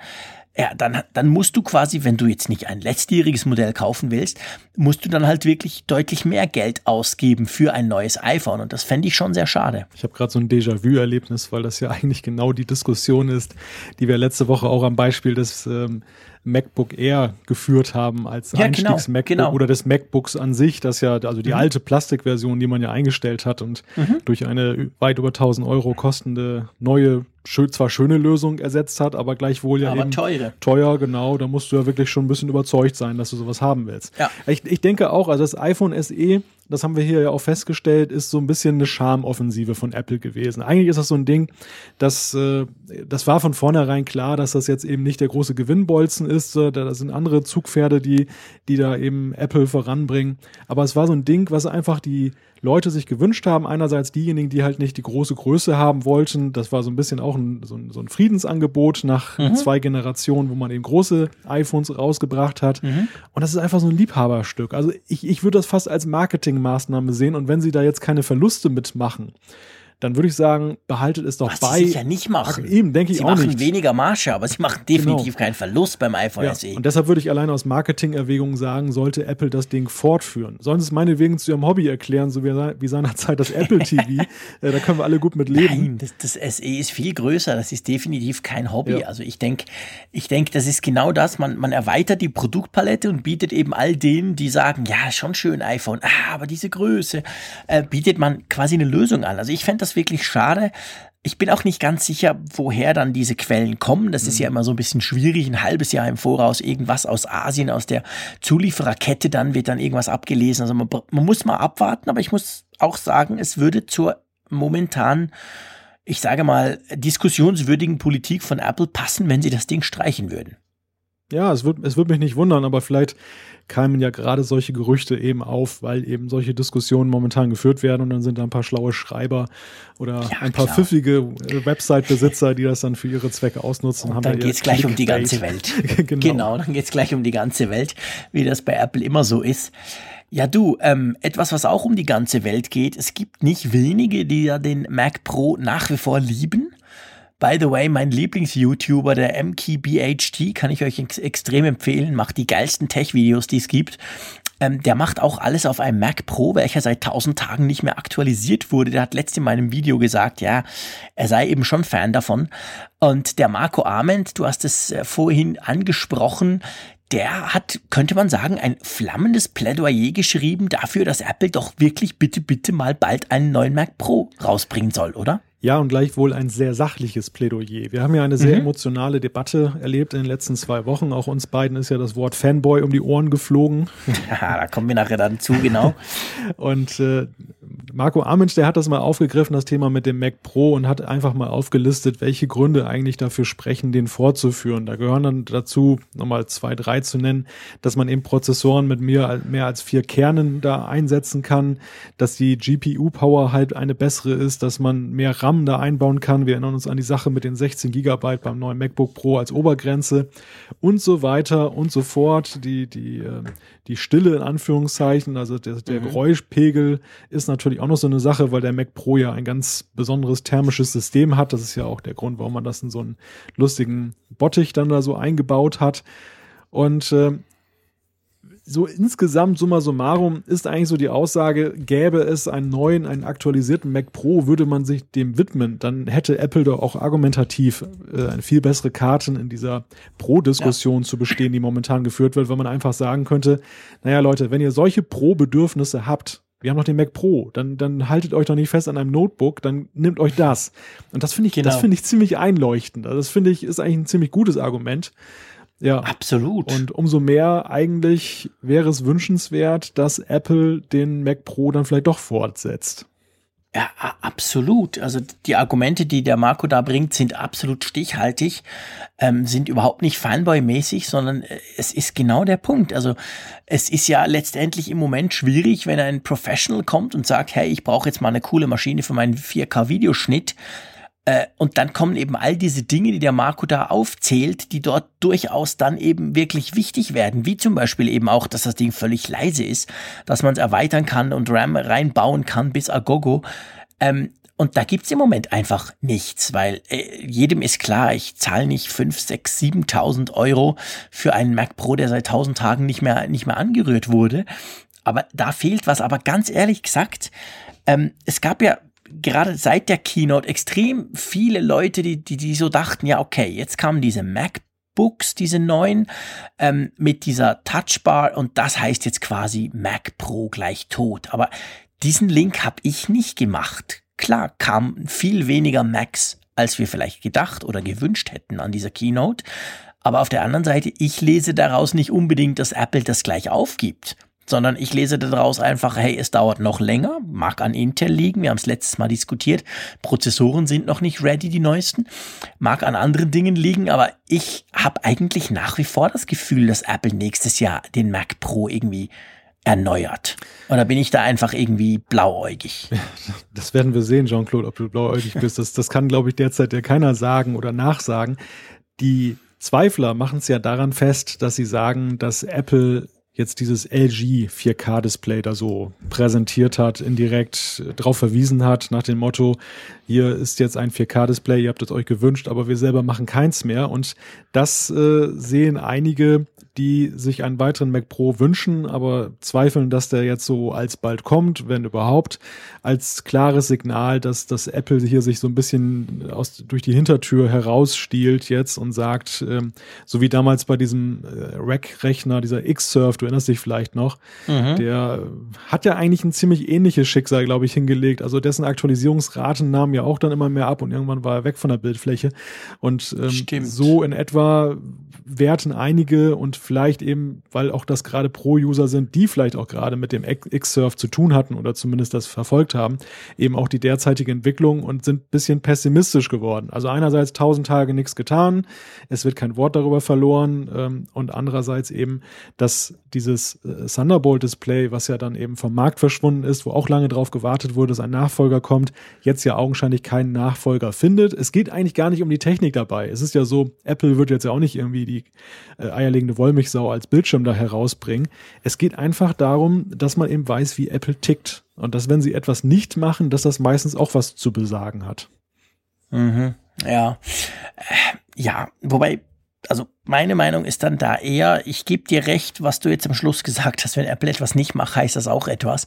ja, dann, dann musst du quasi, wenn du jetzt nicht ein letztjähriges Modell kaufen willst, musst du dann halt wirklich deutlich mehr Geld ausgeben für ein neues iPhone. Und das fände ich schon sehr schade. Ich habe gerade so ein Déjà-vu-Erlebnis, weil das ja eigentlich genau die Diskussion ist, die wir letzte Woche auch am Beispiel des ähm, MacBook Air geführt haben als ja, genau, Einstiegs-MacBook genau, genau. oder des MacBooks an sich, das ja, also die mhm. alte Plastikversion, die man ja eingestellt hat und mhm. durch eine weit über 1000 Euro kostende neue schön, zwar schöne Lösung ersetzt hat, aber gleichwohl ja aber eben teure. teuer, genau. Da musst du ja wirklich schon ein bisschen überzeugt sein, dass du sowas haben willst. Ja. Ich, ich denke auch, also das iPhone SE, das haben wir hier ja auch festgestellt, ist so ein bisschen eine Charmoffensive von Apple gewesen. Eigentlich ist das so ein Ding, das, äh, das war von vornherein klar, dass das jetzt eben nicht der große Gewinnbolzen ist. Äh, da sind andere Zugpferde, die, die da eben Apple voranbringen. Aber es war so ein Ding, was einfach die Leute sich gewünscht haben. Einerseits diejenigen, die halt nicht die große Größe haben wollten. Das war so ein bisschen auch ein, so, ein, so ein Friedensangebot nach mhm. zwei Generationen, wo man eben große iPhones rausgebracht hat. Mhm. Und das ist einfach so ein Liebhaberstück. Also ich, ich würde das fast als Marketingmaßnahme sehen. Und wenn sie da jetzt keine Verluste mitmachen, dann würde ich sagen, behaltet es doch Was bei. Sie sicher nicht machen. Eben, denke ich sie auch nicht. Sie machen weniger Marge, aber sie machen definitiv genau. keinen Verlust beim iPhone ja. SE. Und deshalb würde ich allein aus Marketing-Erwägungen sagen, sollte Apple das Ding fortführen. Sollen sie es meinetwegen zu ihrem Hobby erklären, so wie, wie seinerzeit das Apple TV. äh, da können wir alle gut mit leben. Nein, das, das, SE ist viel größer. Das ist definitiv kein Hobby. Ja. Also ich denke, ich denke, das ist genau das. Man, man erweitert die Produktpalette und bietet eben all denen, die sagen, ja, schon schön iPhone, ah, aber diese Größe, äh, bietet man quasi eine Lösung an. Also ich fände das wirklich schade, ich bin auch nicht ganz sicher, woher dann diese Quellen kommen. Das ist ja mhm. immer so ein bisschen schwierig, ein halbes Jahr im Voraus irgendwas aus Asien, aus der Zuliefererkette, dann wird dann irgendwas abgelesen. Also man, man muss mal abwarten, aber ich muss auch sagen, es würde zur momentan, ich sage mal, diskussionswürdigen Politik von Apple passen, wenn sie das Ding streichen würden. Ja, es wird, es wird mich nicht wundern, aber vielleicht keimen ja gerade solche Gerüchte eben auf, weil eben solche Diskussionen momentan geführt werden und dann sind da ein paar schlaue Schreiber oder ja, ein paar klar. pfiffige äh, Website-Besitzer, die das dann für ihre Zwecke ausnutzen. Und dann geht es gleich um die ganze Welt. genau. genau, dann geht es gleich um die ganze Welt, wie das bei Apple immer so ist. Ja, du, ähm, etwas, was auch um die ganze Welt geht. Es gibt nicht wenige, die ja den Mac Pro nach wie vor lieben. By the way, mein Lieblings-YouTuber, der MKBHT, kann ich euch ex extrem empfehlen, macht die geilsten Tech-Videos, die es gibt. Ähm, der macht auch alles auf einem Mac Pro, welcher seit 1000 Tagen nicht mehr aktualisiert wurde. Der hat letztens in meinem Video gesagt, ja, er sei eben schon Fan davon. Und der Marco Arment, du hast es äh, vorhin angesprochen, der hat, könnte man sagen, ein flammendes Plädoyer geschrieben dafür, dass Apple doch wirklich bitte, bitte mal bald einen neuen Mac Pro rausbringen soll, oder? Ja, und gleichwohl ein sehr sachliches Plädoyer. Wir haben ja eine sehr mhm. emotionale Debatte erlebt in den letzten zwei Wochen. Auch uns beiden ist ja das Wort Fanboy um die Ohren geflogen. Ja, da kommen wir nachher dann zu, genau. und äh, Marco Armensch, der hat das mal aufgegriffen, das Thema mit dem Mac Pro und hat einfach mal aufgelistet, welche Gründe eigentlich dafür sprechen, den fortzuführen. Da gehören dann dazu, nochmal zwei, drei zu nennen, dass man eben Prozessoren mit mehr, mehr als vier Kernen da einsetzen kann, dass die GPU-Power halt eine bessere ist, dass man mehr RAM RAM da einbauen kann. Wir erinnern uns an die Sache mit den 16 Gigabyte beim neuen MacBook Pro als Obergrenze und so weiter und so fort. Die, die, ähm, die Stille in Anführungszeichen, also der, der mhm. Geräuschpegel ist natürlich auch noch so eine Sache, weil der Mac Pro ja ein ganz besonderes thermisches System hat. Das ist ja auch der Grund, warum man das in so einen lustigen Bottich dann da so eingebaut hat. Und äh, so insgesamt, summa summarum, ist eigentlich so die Aussage, gäbe es einen neuen, einen aktualisierten Mac Pro, würde man sich dem widmen, dann hätte Apple doch auch argumentativ äh, eine viel bessere Karten in dieser Pro-Diskussion ja. zu bestehen, die momentan geführt wird, weil man einfach sagen könnte, naja Leute, wenn ihr solche Pro-Bedürfnisse habt, wir haben noch den Mac Pro, dann, dann haltet euch doch nicht fest an einem Notebook, dann nehmt euch das. Und das finde ich, genau. das finde ich ziemlich einleuchtend. Also das finde ich, ist eigentlich ein ziemlich gutes Argument. Ja. Absolut. Und umso mehr eigentlich wäre es wünschenswert, dass Apple den Mac Pro dann vielleicht doch fortsetzt. Ja, absolut. Also die Argumente, die der Marco da bringt, sind absolut stichhaltig, ähm, sind überhaupt nicht Fanboy-mäßig, sondern äh, es ist genau der Punkt. Also es ist ja letztendlich im Moment schwierig, wenn ein Professional kommt und sagt, hey, ich brauche jetzt mal eine coole Maschine für meinen 4K-Videoschnitt äh, und dann kommen eben all diese Dinge, die der Marco da aufzählt, die dort durchaus dann eben wirklich wichtig werden. Wie zum Beispiel eben auch, dass das Ding völlig leise ist, dass man es erweitern kann und RAM reinbauen kann bis Agogo. Ähm, und da gibt's im Moment einfach nichts, weil äh, jedem ist klar, ich zahle nicht 5, 6, 7.000 Euro für einen Mac Pro, der seit 1000 Tagen nicht mehr, nicht mehr angerührt wurde. Aber da fehlt was. Aber ganz ehrlich gesagt, ähm, es gab ja gerade seit der Keynote extrem viele Leute, die, die, die so dachten, ja, okay, jetzt kam diese Mac MacBooks, diese neuen, ähm, mit dieser Touchbar und das heißt jetzt quasi Mac Pro gleich tot. Aber diesen Link habe ich nicht gemacht. Klar, kamen viel weniger Macs, als wir vielleicht gedacht oder gewünscht hätten an dieser Keynote. Aber auf der anderen Seite, ich lese daraus nicht unbedingt, dass Apple das gleich aufgibt sondern ich lese daraus einfach, hey, es dauert noch länger, mag an Intel liegen, wir haben es letztes Mal diskutiert, Prozessoren sind noch nicht ready, die neuesten, mag an anderen Dingen liegen, aber ich habe eigentlich nach wie vor das Gefühl, dass Apple nächstes Jahr den Mac Pro irgendwie erneuert. Oder bin ich da einfach irgendwie blauäugig? Das werden wir sehen, Jean-Claude, ob du blauäugig bist. Das, das kann, glaube ich, derzeit ja keiner sagen oder nachsagen. Die Zweifler machen es ja daran fest, dass sie sagen, dass Apple jetzt dieses LG 4K-Display da so präsentiert hat, indirekt drauf verwiesen hat, nach dem Motto, hier ist jetzt ein 4K-Display, ihr habt es euch gewünscht, aber wir selber machen keins mehr. Und das äh, sehen einige die sich einen weiteren Mac Pro wünschen, aber zweifeln, dass der jetzt so alsbald kommt, wenn überhaupt, als klares Signal, dass das Apple hier sich so ein bisschen aus, durch die Hintertür herausstiehlt jetzt und sagt, ähm, so wie damals bei diesem äh, Rack-Rechner, dieser X-Surf, du erinnerst dich vielleicht noch, mhm. der hat ja eigentlich ein ziemlich ähnliches Schicksal, glaube ich, hingelegt. Also dessen Aktualisierungsraten nahmen ja auch dann immer mehr ab und irgendwann war er weg von der Bildfläche. Und ähm, so in etwa werten einige und vielleicht eben, weil auch das gerade Pro-User sind, die vielleicht auch gerade mit dem X-Surf zu tun hatten oder zumindest das verfolgt haben, eben auch die derzeitige Entwicklung und sind bisschen pessimistisch geworden. Also einerseits tausend Tage nichts getan, es wird kein Wort darüber verloren ähm, und andererseits eben, dass dieses äh, Thunderbolt-Display, was ja dann eben vom Markt verschwunden ist, wo auch lange drauf gewartet wurde, dass ein Nachfolger kommt, jetzt ja augenscheinlich keinen Nachfolger findet. Es geht eigentlich gar nicht um die Technik dabei. Es ist ja so, Apple wird jetzt ja auch nicht irgendwie die äh, eierlegende Wollmilchsau als Bildschirm da herausbringen. Es geht einfach darum, dass man eben weiß, wie Apple tickt. Und dass, wenn sie etwas nicht machen, dass das meistens auch was zu besagen hat. Mhm. Ja. Äh, ja, wobei also meine Meinung ist dann da eher, ich gebe dir recht, was du jetzt am Schluss gesagt hast, wenn Apple etwas nicht macht, heißt das auch etwas.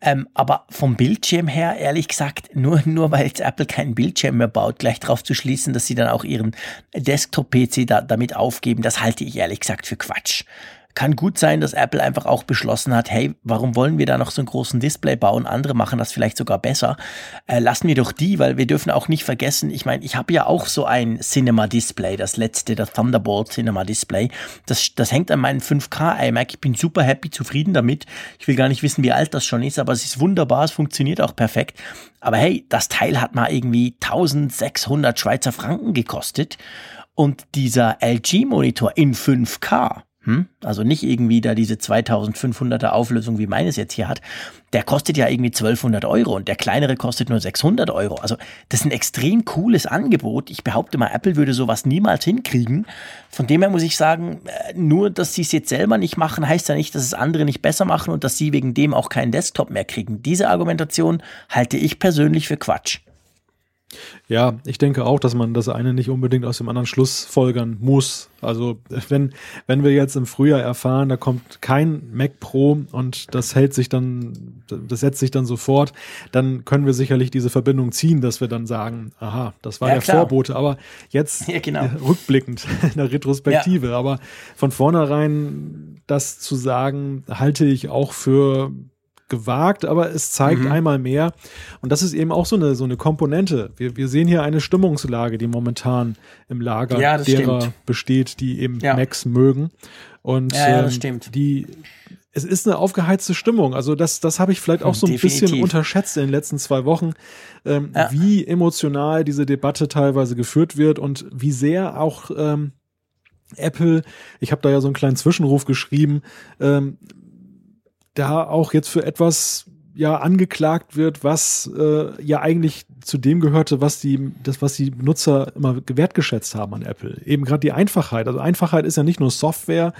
Ähm, aber vom Bildschirm her, ehrlich gesagt, nur, nur weil jetzt Apple keinen Bildschirm mehr baut, gleich drauf zu schließen, dass sie dann auch ihren Desktop-PC da, damit aufgeben, das halte ich ehrlich gesagt für Quatsch. Kann gut sein, dass Apple einfach auch beschlossen hat, hey, warum wollen wir da noch so einen großen Display bauen? Andere machen das vielleicht sogar besser. Äh, lassen wir doch die, weil wir dürfen auch nicht vergessen, ich meine, ich habe ja auch so ein Cinema Display, das letzte, das Thunderbolt Cinema Display. Das, das hängt an meinem 5K iMac. Ich bin super happy, zufrieden damit. Ich will gar nicht wissen, wie alt das schon ist, aber es ist wunderbar, es funktioniert auch perfekt. Aber hey, das Teil hat mal irgendwie 1600 Schweizer Franken gekostet. Und dieser LG-Monitor in 5K, hm? Also nicht irgendwie da diese 2500er Auflösung, wie meines jetzt hier hat. Der kostet ja irgendwie 1200 Euro und der kleinere kostet nur 600 Euro. Also das ist ein extrem cooles Angebot. Ich behaupte mal, Apple würde sowas niemals hinkriegen. Von dem her muss ich sagen, äh, nur, dass sie es jetzt selber nicht machen, heißt ja nicht, dass es andere nicht besser machen und dass sie wegen dem auch keinen Desktop mehr kriegen. Diese Argumentation halte ich persönlich für Quatsch. Ja, ich denke auch, dass man das eine nicht unbedingt aus dem anderen Schluss folgern muss. Also wenn, wenn wir jetzt im Frühjahr erfahren, da kommt kein Mac Pro und das hält sich dann, das setzt sich dann sofort, dann können wir sicherlich diese Verbindung ziehen, dass wir dann sagen, aha, das war ja, der klar. Vorbote. Aber jetzt ja, genau. rückblickend in der Retrospektive. Ja. Aber von vornherein das zu sagen, halte ich auch für gewagt, aber es zeigt mhm. einmal mehr. Und das ist eben auch so eine, so eine Komponente. Wir, wir sehen hier eine Stimmungslage, die momentan im Lager ja, derer stimmt. besteht, die eben ja. Macs mögen. Und ja, ähm, stimmt. die es ist eine aufgeheizte Stimmung. Also das, das habe ich vielleicht auch so ein Definitiv. bisschen unterschätzt in den letzten zwei Wochen, ähm, ja. wie emotional diese Debatte teilweise geführt wird und wie sehr auch ähm, Apple, ich habe da ja so einen kleinen Zwischenruf geschrieben, ähm, da auch jetzt für etwas ja angeklagt wird, was äh, ja eigentlich zu dem gehörte, was die, das, was die Nutzer immer wertgeschätzt haben an Apple. Eben gerade die Einfachheit. Also Einfachheit ist ja nicht nur Software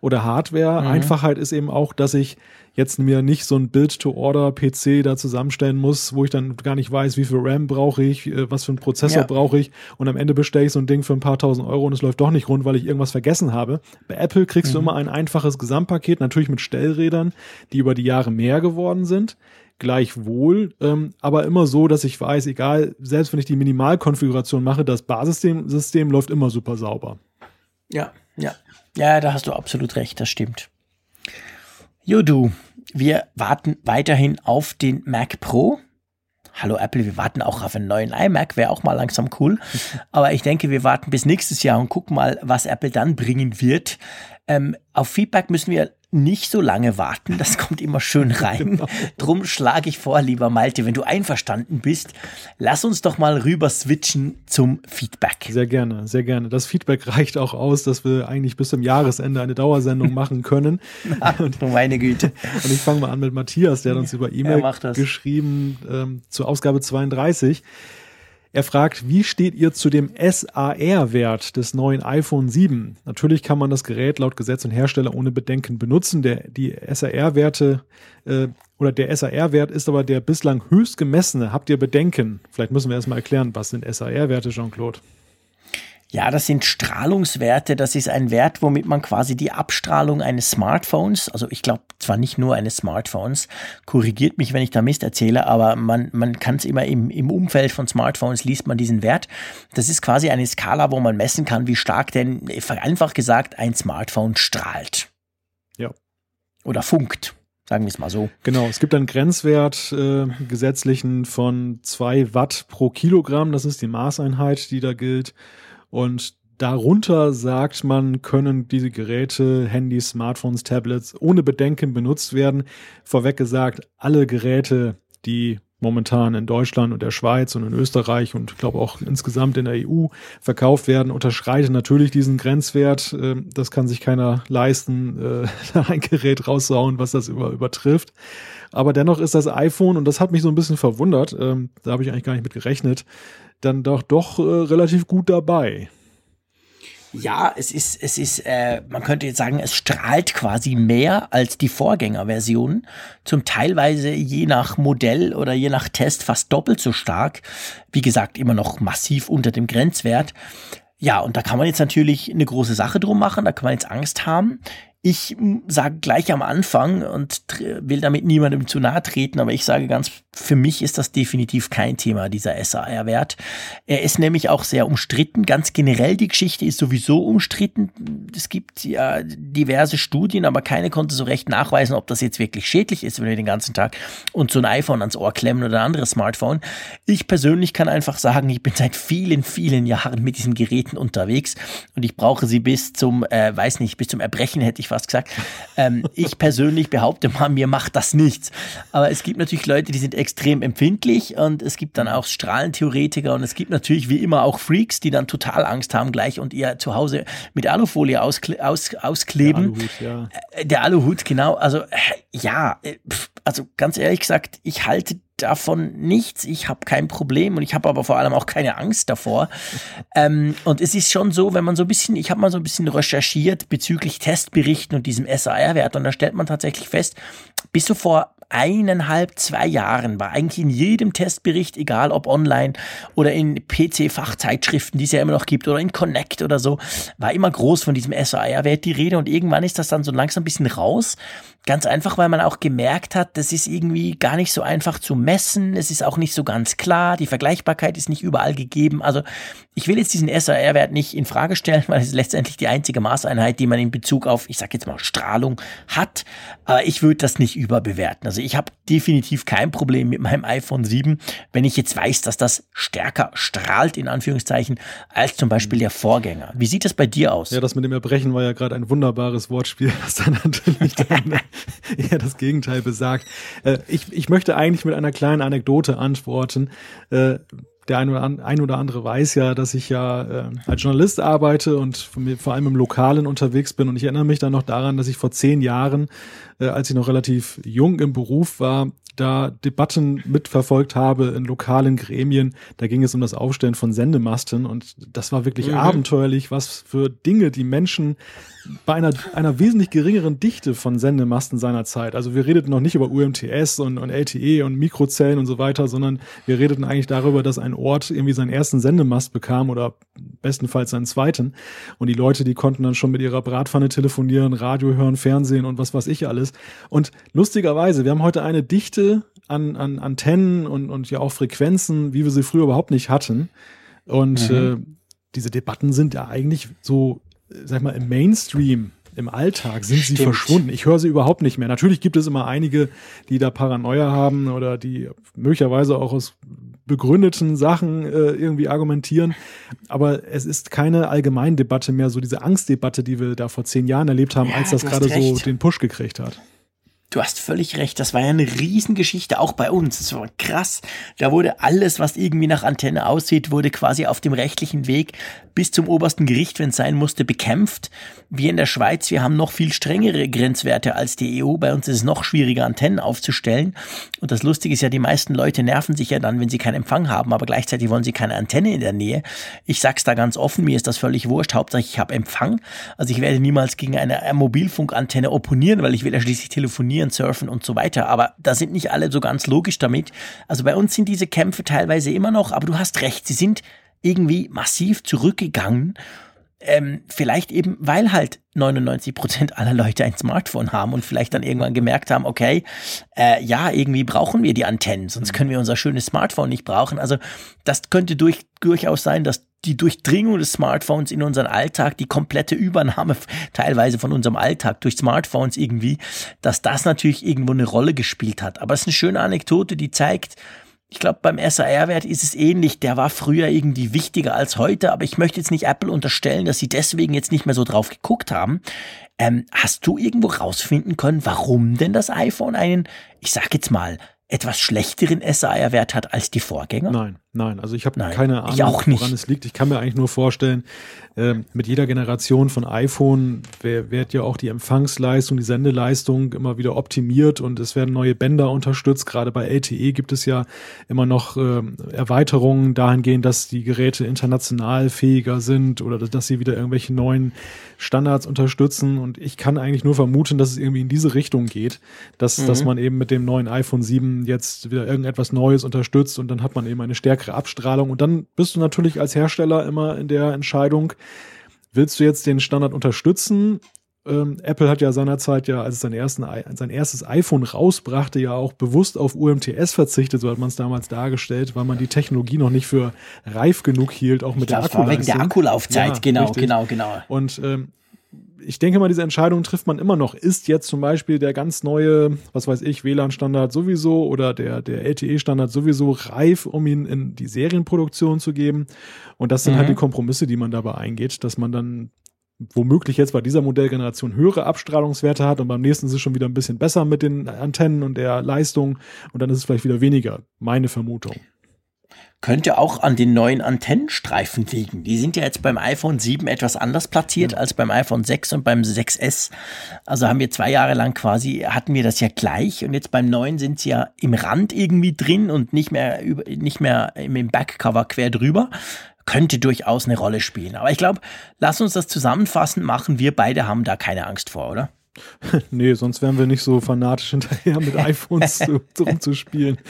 oder Hardware. Mhm. Einfachheit ist eben auch, dass ich jetzt mir nicht so ein Build-to-Order-PC da zusammenstellen muss, wo ich dann gar nicht weiß, wie viel RAM brauche ich, äh, was für einen Prozessor ja. brauche ich und am Ende bestelle ich so ein Ding für ein paar tausend Euro und es läuft doch nicht rund, weil ich irgendwas vergessen habe. Bei Apple kriegst mhm. du immer ein einfaches Gesamtpaket, natürlich mit Stellrädern, die über die Jahre mehr geworden sind gleichwohl, ähm, aber immer so, dass ich weiß, egal, selbst wenn ich die Minimalkonfiguration mache, das Basissystem System läuft immer super sauber. Ja, ja. Ja, da hast du absolut recht, das stimmt. Jo, du, wir warten weiterhin auf den Mac Pro. Hallo Apple, wir warten auch auf einen neuen iMac, wäre auch mal langsam cool. Aber ich denke, wir warten bis nächstes Jahr und gucken mal, was Apple dann bringen wird. Ähm, auf Feedback müssen wir nicht so lange warten, das kommt immer schön rein. Genau. Drum schlage ich vor, lieber Malte, wenn du einverstanden bist, lass uns doch mal rüber switchen zum Feedback. Sehr gerne, sehr gerne. Das Feedback reicht auch aus, dass wir eigentlich bis zum Jahresende eine Dauersendung machen können. Und, meine Güte. Und ich fange mal an mit Matthias, der hat uns über E-Mail geschrieben ähm, zur Ausgabe 32. Er fragt, wie steht ihr zu dem SAR-Wert des neuen iPhone 7? Natürlich kann man das Gerät laut Gesetz und Hersteller ohne Bedenken benutzen. Der, die SAR-Werte äh, oder der SAR-Wert ist aber der bislang höchst gemessene. Habt ihr Bedenken? Vielleicht müssen wir erstmal erklären, was sind SAR-Werte, Jean-Claude? Ja, das sind Strahlungswerte. Das ist ein Wert, womit man quasi die Abstrahlung eines Smartphones, also ich glaube zwar nicht nur eines Smartphones, korrigiert mich, wenn ich da Mist erzähle, aber man, man kann es immer im, im Umfeld von Smartphones liest man diesen Wert. Das ist quasi eine Skala, wo man messen kann, wie stark denn, einfach gesagt, ein Smartphone strahlt. Ja. Oder funkt. Sagen wir es mal so. Genau, es gibt einen Grenzwert äh, gesetzlichen von zwei Watt pro Kilogramm. Das ist die Maßeinheit, die da gilt. Und darunter sagt man, können diese Geräte, Handys, Smartphones, Tablets ohne Bedenken benutzt werden. Vorweg gesagt, alle Geräte, die momentan in Deutschland und der Schweiz und in Österreich und ich glaube auch insgesamt in der EU verkauft werden, unterschreiten natürlich diesen Grenzwert. Ähm, das kann sich keiner leisten, äh, ein Gerät rauszuhauen, was das über, übertrifft. Aber dennoch ist das iPhone, und das hat mich so ein bisschen verwundert, ähm, da habe ich eigentlich gar nicht mit gerechnet, dann doch doch äh, relativ gut dabei. Ja, es ist, es ist, äh, man könnte jetzt sagen, es strahlt quasi mehr als die Vorgängerversion. Zum teilweise je nach Modell oder je nach Test fast doppelt so stark. Wie gesagt, immer noch massiv unter dem Grenzwert. Ja, und da kann man jetzt natürlich eine große Sache drum machen, da kann man jetzt Angst haben. Ich sage gleich am Anfang und will damit niemandem zu nahe treten, aber ich sage ganz, für mich ist das definitiv kein Thema, dieser SAR-Wert. Er ist nämlich auch sehr umstritten. Ganz generell, die Geschichte ist sowieso umstritten. Es gibt ja diverse Studien, aber keine konnte so recht nachweisen, ob das jetzt wirklich schädlich ist, wenn wir den ganzen Tag uns so ein iPhone ans Ohr klemmen oder ein anderes Smartphone. Ich persönlich kann einfach sagen, ich bin seit vielen, vielen Jahren mit diesen Geräten unterwegs und ich brauche sie bis zum, äh, weiß nicht, bis zum Erbrechen hätte ich fast gesagt. Ähm, ich persönlich behaupte mal, mir macht das nichts. Aber es gibt natürlich Leute, die sind extrem empfindlich und es gibt dann auch Strahlentheoretiker und es gibt natürlich wie immer auch Freaks, die dann total Angst haben gleich und ihr zu Hause mit Alufolie auskle aus auskleben. Der Aluhut, ja. Äh, der Aluhut, genau. Also äh, ja, äh, also ganz ehrlich gesagt, ich halte davon nichts. Ich habe kein Problem und ich habe aber vor allem auch keine Angst davor. ähm, und es ist schon so, wenn man so ein bisschen, ich habe mal so ein bisschen recherchiert bezüglich Testberichten und diesem SAR-Wert und da stellt man tatsächlich fest, bis so vor eineinhalb, zwei Jahren war eigentlich in jedem Testbericht, egal ob online oder in PC-Fachzeitschriften, die es ja immer noch gibt, oder in Connect oder so, war immer groß von diesem SAR-Wert die Rede und irgendwann ist das dann so langsam ein bisschen raus. Ganz einfach, weil man auch gemerkt hat, das ist irgendwie gar nicht so einfach zu messen. Es ist auch nicht so ganz klar. Die Vergleichbarkeit ist nicht überall gegeben. Also ich will jetzt diesen SAR-Wert nicht in Frage stellen, weil es ist letztendlich die einzige Maßeinheit, die man in Bezug auf, ich sag jetzt mal, Strahlung hat. Aber ich würde das nicht überbewerten. Also ich habe definitiv kein Problem mit meinem iPhone 7, wenn ich jetzt weiß, dass das stärker strahlt, in Anführungszeichen, als zum Beispiel der Vorgänger. Wie sieht das bei dir aus? Ja, das mit dem Erbrechen war ja gerade ein wunderbares Wortspiel, das dann natürlich dann eher das Gegenteil besagt. Äh, ich, ich möchte eigentlich mit einer kleinen Anekdote antworten. Äh, der ein oder, ein oder andere weiß ja, dass ich ja äh, als Journalist arbeite und vor allem im Lokalen unterwegs bin. Und ich erinnere mich dann noch daran, dass ich vor zehn Jahren, äh, als ich noch relativ jung im Beruf war, da Debatten mitverfolgt habe in lokalen Gremien. Da ging es um das Aufstellen von Sendemasten und das war wirklich mhm. abenteuerlich, was für Dinge die Menschen bei einer, einer wesentlich geringeren Dichte von Sendemasten seiner Zeit. Also wir redeten noch nicht über UMTS und, und LTE und Mikrozellen und so weiter, sondern wir redeten eigentlich darüber, dass ein Ort irgendwie seinen ersten Sendemast bekam oder bestenfalls seinen zweiten. Und die Leute, die konnten dann schon mit ihrer Bratpfanne telefonieren, Radio hören, Fernsehen und was weiß ich alles. Und lustigerweise, wir haben heute eine Dichte an, an Antennen und, und ja auch Frequenzen, wie wir sie früher überhaupt nicht hatten. Und mhm. äh, diese Debatten sind ja eigentlich so sag mal, im Mainstream im Alltag sind Stimmt. sie verschwunden. Ich höre sie überhaupt nicht mehr. Natürlich gibt es immer einige, die da Paranoia haben oder die möglicherweise auch aus begründeten Sachen äh, irgendwie argumentieren. Aber es ist keine Allgemeindebatte mehr, so diese Angstdebatte, die wir da vor zehn Jahren erlebt haben, ja, als das gerade so den Push gekriegt hat. Du hast völlig recht, das war ja eine Riesengeschichte, auch bei uns. Das war krass. Da wurde alles, was irgendwie nach Antenne aussieht, wurde quasi auf dem rechtlichen Weg bis zum obersten Gericht, wenn es sein musste, bekämpft. Wir in der Schweiz, wir haben noch viel strengere Grenzwerte als die EU. Bei uns ist es noch schwieriger, Antennen aufzustellen. Und das Lustige ist ja, die meisten Leute nerven sich ja dann, wenn sie keinen Empfang haben, aber gleichzeitig wollen sie keine Antenne in der Nähe. Ich sag's da ganz offen, mir ist das völlig wurscht. Hauptsache, ich habe Empfang. Also ich werde niemals gegen eine Mobilfunkantenne opponieren, weil ich will ja schließlich telefonieren, surfen und so weiter. Aber da sind nicht alle so ganz logisch damit. Also bei uns sind diese Kämpfe teilweise immer noch, aber du hast recht, sie sind irgendwie massiv zurückgegangen. Ähm, vielleicht eben, weil halt 99 Prozent aller Leute ein Smartphone haben und vielleicht dann irgendwann gemerkt haben, okay, äh, ja, irgendwie brauchen wir die Antennen, sonst können wir unser schönes Smartphone nicht brauchen. Also das könnte durch, durchaus sein, dass die Durchdringung des Smartphones in unseren Alltag, die komplette Übernahme teilweise von unserem Alltag durch Smartphones irgendwie, dass das natürlich irgendwo eine Rolle gespielt hat. Aber es ist eine schöne Anekdote, die zeigt, ich glaube, beim SAR-Wert ist es ähnlich. Der war früher irgendwie wichtiger als heute, aber ich möchte jetzt nicht Apple unterstellen, dass sie deswegen jetzt nicht mehr so drauf geguckt haben. Ähm, hast du irgendwo rausfinden können, warum denn das iPhone einen, ich sag jetzt mal, etwas schlechteren SAR-Wert hat als die Vorgänger? Nein, nein. Also ich habe keine Ahnung, woran es liegt. Ich kann mir eigentlich nur vorstellen, äh, mit jeder Generation von iPhone wird ja auch die Empfangsleistung, die Sendeleistung immer wieder optimiert und es werden neue Bänder unterstützt. Gerade bei LTE gibt es ja immer noch äh, Erweiterungen dahingehend, dass die Geräte international fähiger sind oder dass sie wieder irgendwelche neuen Standards unterstützen. Und ich kann eigentlich nur vermuten, dass es irgendwie in diese Richtung geht, dass, mhm. dass man eben mit dem neuen iPhone 7 jetzt wieder irgendetwas Neues unterstützt und dann hat man eben eine stärkere Abstrahlung. Und dann bist du natürlich als Hersteller immer in der Entscheidung, willst du jetzt den Standard unterstützen? Ähm, Apple hat ja seinerzeit ja, als es sein, ersten, sein erstes iPhone rausbrachte, ja auch bewusst auf UMTS verzichtet, so hat man es damals dargestellt, weil man die Technologie noch nicht für reif genug hielt, auch mit ich der Akkulaufzeit. Wegen der Akkulaufzeit, ja, genau, richtig. genau, genau. Und ähm, ich denke mal, diese Entscheidung trifft man immer noch. Ist jetzt zum Beispiel der ganz neue, was weiß ich, WLAN-Standard sowieso oder der, der LTE-Standard sowieso reif, um ihn in die Serienproduktion zu geben? Und das sind halt mhm. halt die Kompromisse, die man dabei eingeht, dass man dann womöglich jetzt bei dieser Modellgeneration höhere Abstrahlungswerte hat und beim nächsten ist es schon wieder ein bisschen besser mit den Antennen und der Leistung und dann ist es vielleicht wieder weniger. Meine Vermutung könnte auch an den neuen Antennenstreifen liegen. Die sind ja jetzt beim iPhone 7 etwas anders platziert ja. als beim iPhone 6 und beim 6S. Also haben wir zwei Jahre lang quasi, hatten wir das ja gleich und jetzt beim neuen sind sie ja im Rand irgendwie drin und nicht mehr, nicht mehr im Backcover quer drüber. Könnte durchaus eine Rolle spielen. Aber ich glaube, lass uns das zusammenfassen machen. Wir beide haben da keine Angst vor, oder? nee, sonst wären wir nicht so fanatisch hinterher mit iPhones zu, rumzuspielen.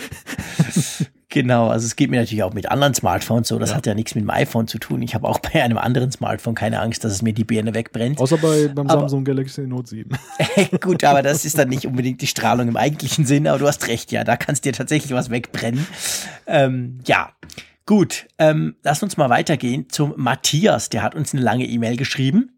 Genau, also es geht mir natürlich auch mit anderen Smartphones so. Das ja. hat ja nichts mit dem iPhone zu tun. Ich habe auch bei einem anderen Smartphone keine Angst, dass es mir die Birne wegbrennt. Außer bei, beim aber, Samsung Galaxy Note 7. gut, aber das ist dann nicht unbedingt die Strahlung im eigentlichen Sinne. Aber du hast recht, ja, da kannst dir tatsächlich was wegbrennen. Ähm, ja, gut. Ähm, lass uns mal weitergehen zum Matthias. Der hat uns eine lange E-Mail geschrieben.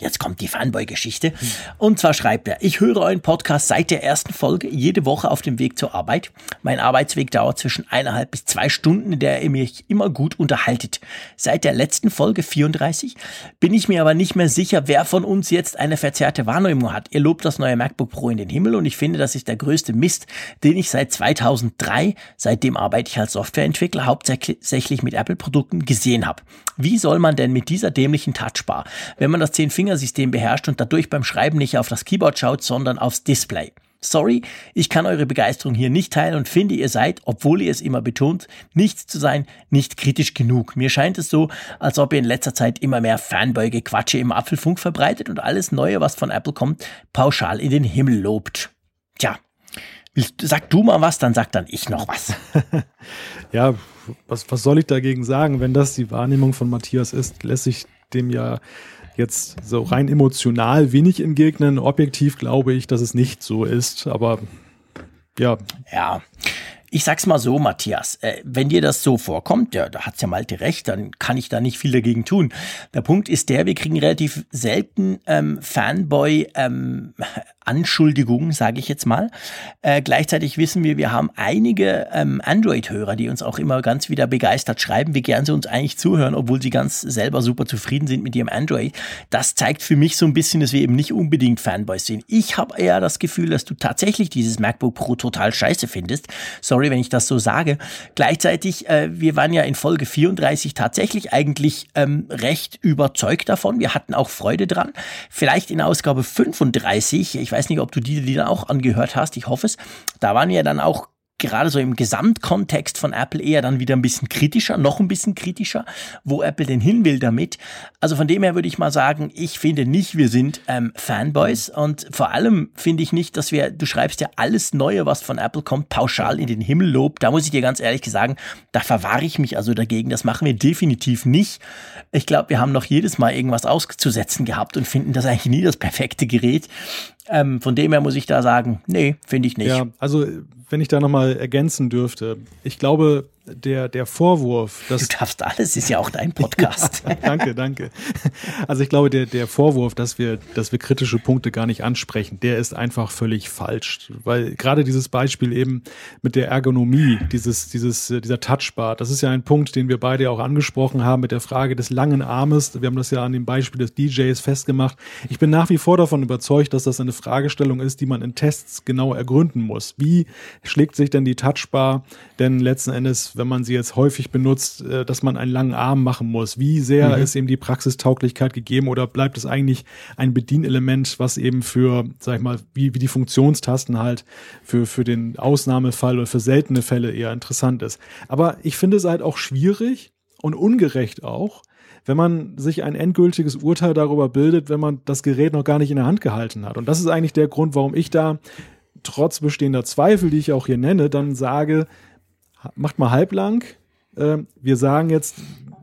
Jetzt kommt die Fanboy-Geschichte. Und zwar schreibt er, ich höre euren Podcast seit der ersten Folge jede Woche auf dem Weg zur Arbeit. Mein Arbeitsweg dauert zwischen eineinhalb bis zwei Stunden, in der ihr mich immer gut unterhaltet. Seit der letzten Folge 34 bin ich mir aber nicht mehr sicher, wer von uns jetzt eine verzerrte Wahrnehmung hat. Ihr lobt das neue MacBook Pro in den Himmel und ich finde, das ist der größte Mist, den ich seit 2003, seitdem arbeite ich als Softwareentwickler, hauptsächlich mit Apple-Produkten gesehen habe. Wie soll man denn mit dieser dämlichen Touchbar, wenn man das 10 Fingersystem beherrscht und dadurch beim Schreiben nicht auf das Keyboard schaut, sondern aufs Display. Sorry, ich kann eure Begeisterung hier nicht teilen und finde, ihr seid, obwohl ihr es immer betont, nichts zu sein, nicht kritisch genug. Mir scheint es so, als ob ihr in letzter Zeit immer mehr Fanboy-Gequatsche im Apfelfunk verbreitet und alles Neue, was von Apple kommt, pauschal in den Himmel lobt. Tja, sag du mal was, dann sag dann ich noch was. ja, was, was soll ich dagegen sagen? Wenn das die Wahrnehmung von Matthias ist, lässt sich dem ja jetzt so rein emotional wenig entgegnen. Objektiv glaube ich, dass es nicht so ist, aber ja. Ja. Ich sag's mal so, Matthias, äh, wenn dir das so vorkommt, ja, da hat's ja Malte recht, dann kann ich da nicht viel dagegen tun. Der Punkt ist der, wir kriegen relativ selten ähm, Fanboy ähm, Anschuldigungen, sage ich jetzt mal. Äh, gleichzeitig wissen wir, wir haben einige ähm, Android-Hörer, die uns auch immer ganz wieder begeistert schreiben, wie gern sie uns eigentlich zuhören, obwohl sie ganz selber super zufrieden sind mit ihrem Android. Das zeigt für mich so ein bisschen, dass wir eben nicht unbedingt Fanboys sind. Ich habe eher das Gefühl, dass du tatsächlich dieses MacBook Pro total scheiße findest. Sorry, wenn ich das so sage. Gleichzeitig, äh, wir waren ja in Folge 34 tatsächlich eigentlich ähm, recht überzeugt davon. Wir hatten auch Freude dran. Vielleicht in Ausgabe 35, ich weiß nicht, ob du die Lieder auch angehört hast, ich hoffe es, da waren wir dann auch gerade so im Gesamtkontext von Apple eher dann wieder ein bisschen kritischer, noch ein bisschen kritischer, wo Apple denn hin will damit. Also von dem her würde ich mal sagen, ich finde nicht, wir sind ähm, Fanboys und vor allem finde ich nicht, dass wir, du schreibst ja alles Neue, was von Apple kommt, pauschal in den Himmel lob. Da muss ich dir ganz ehrlich sagen, da verwahre ich mich also dagegen. Das machen wir definitiv nicht. Ich glaube, wir haben noch jedes Mal irgendwas auszusetzen gehabt und finden das eigentlich nie das perfekte Gerät. Ähm, von dem her muss ich da sagen, nee, finde ich nicht. Ja, also wenn ich da nochmal ergänzen dürfte, ich glaube, der, der Vorwurf, dass. Du darfst alles, ist ja auch dein Podcast. ja, danke, danke. Also ich glaube, der, der Vorwurf, dass wir, dass wir kritische Punkte gar nicht ansprechen, der ist einfach völlig falsch. Weil gerade dieses Beispiel eben mit der Ergonomie, dieses, dieses, dieser Touchbar, das ist ja ein Punkt, den wir beide auch angesprochen haben mit der Frage des langen Armes. Wir haben das ja an dem Beispiel des DJs festgemacht. Ich bin nach wie vor davon überzeugt, dass das eine Fragestellung ist, die man in Tests genau ergründen muss. Wie schlägt sich denn die Touchbar denn letzten Endes wenn man sie jetzt häufig benutzt, äh, dass man einen langen Arm machen muss? Wie sehr mhm. ist eben die Praxistauglichkeit gegeben oder bleibt es eigentlich ein Bedienelement, was eben für, sag ich mal, wie, wie die Funktionstasten halt für, für den Ausnahmefall oder für seltene Fälle eher interessant ist. Aber ich finde es halt auch schwierig und ungerecht auch, wenn man sich ein endgültiges Urteil darüber bildet, wenn man das Gerät noch gar nicht in der Hand gehalten hat. Und das ist eigentlich der Grund, warum ich da trotz bestehender Zweifel, die ich auch hier nenne, dann sage, macht mal halblang. Äh, wir sagen jetzt,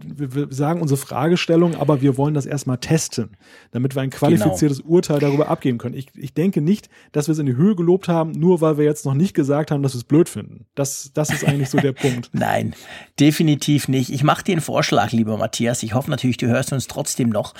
wir sagen unsere Fragestellung, aber wir wollen das erstmal testen, damit wir ein qualifiziertes genau. Urteil darüber abgeben können. Ich, ich denke nicht, dass wir es in die Höhe gelobt haben, nur weil wir jetzt noch nicht gesagt haben, dass wir es blöd finden. Das, das ist eigentlich so der Punkt. Nein, definitiv nicht. Ich mache dir einen Vorschlag, lieber Matthias. Ich hoffe natürlich, du hörst uns trotzdem noch,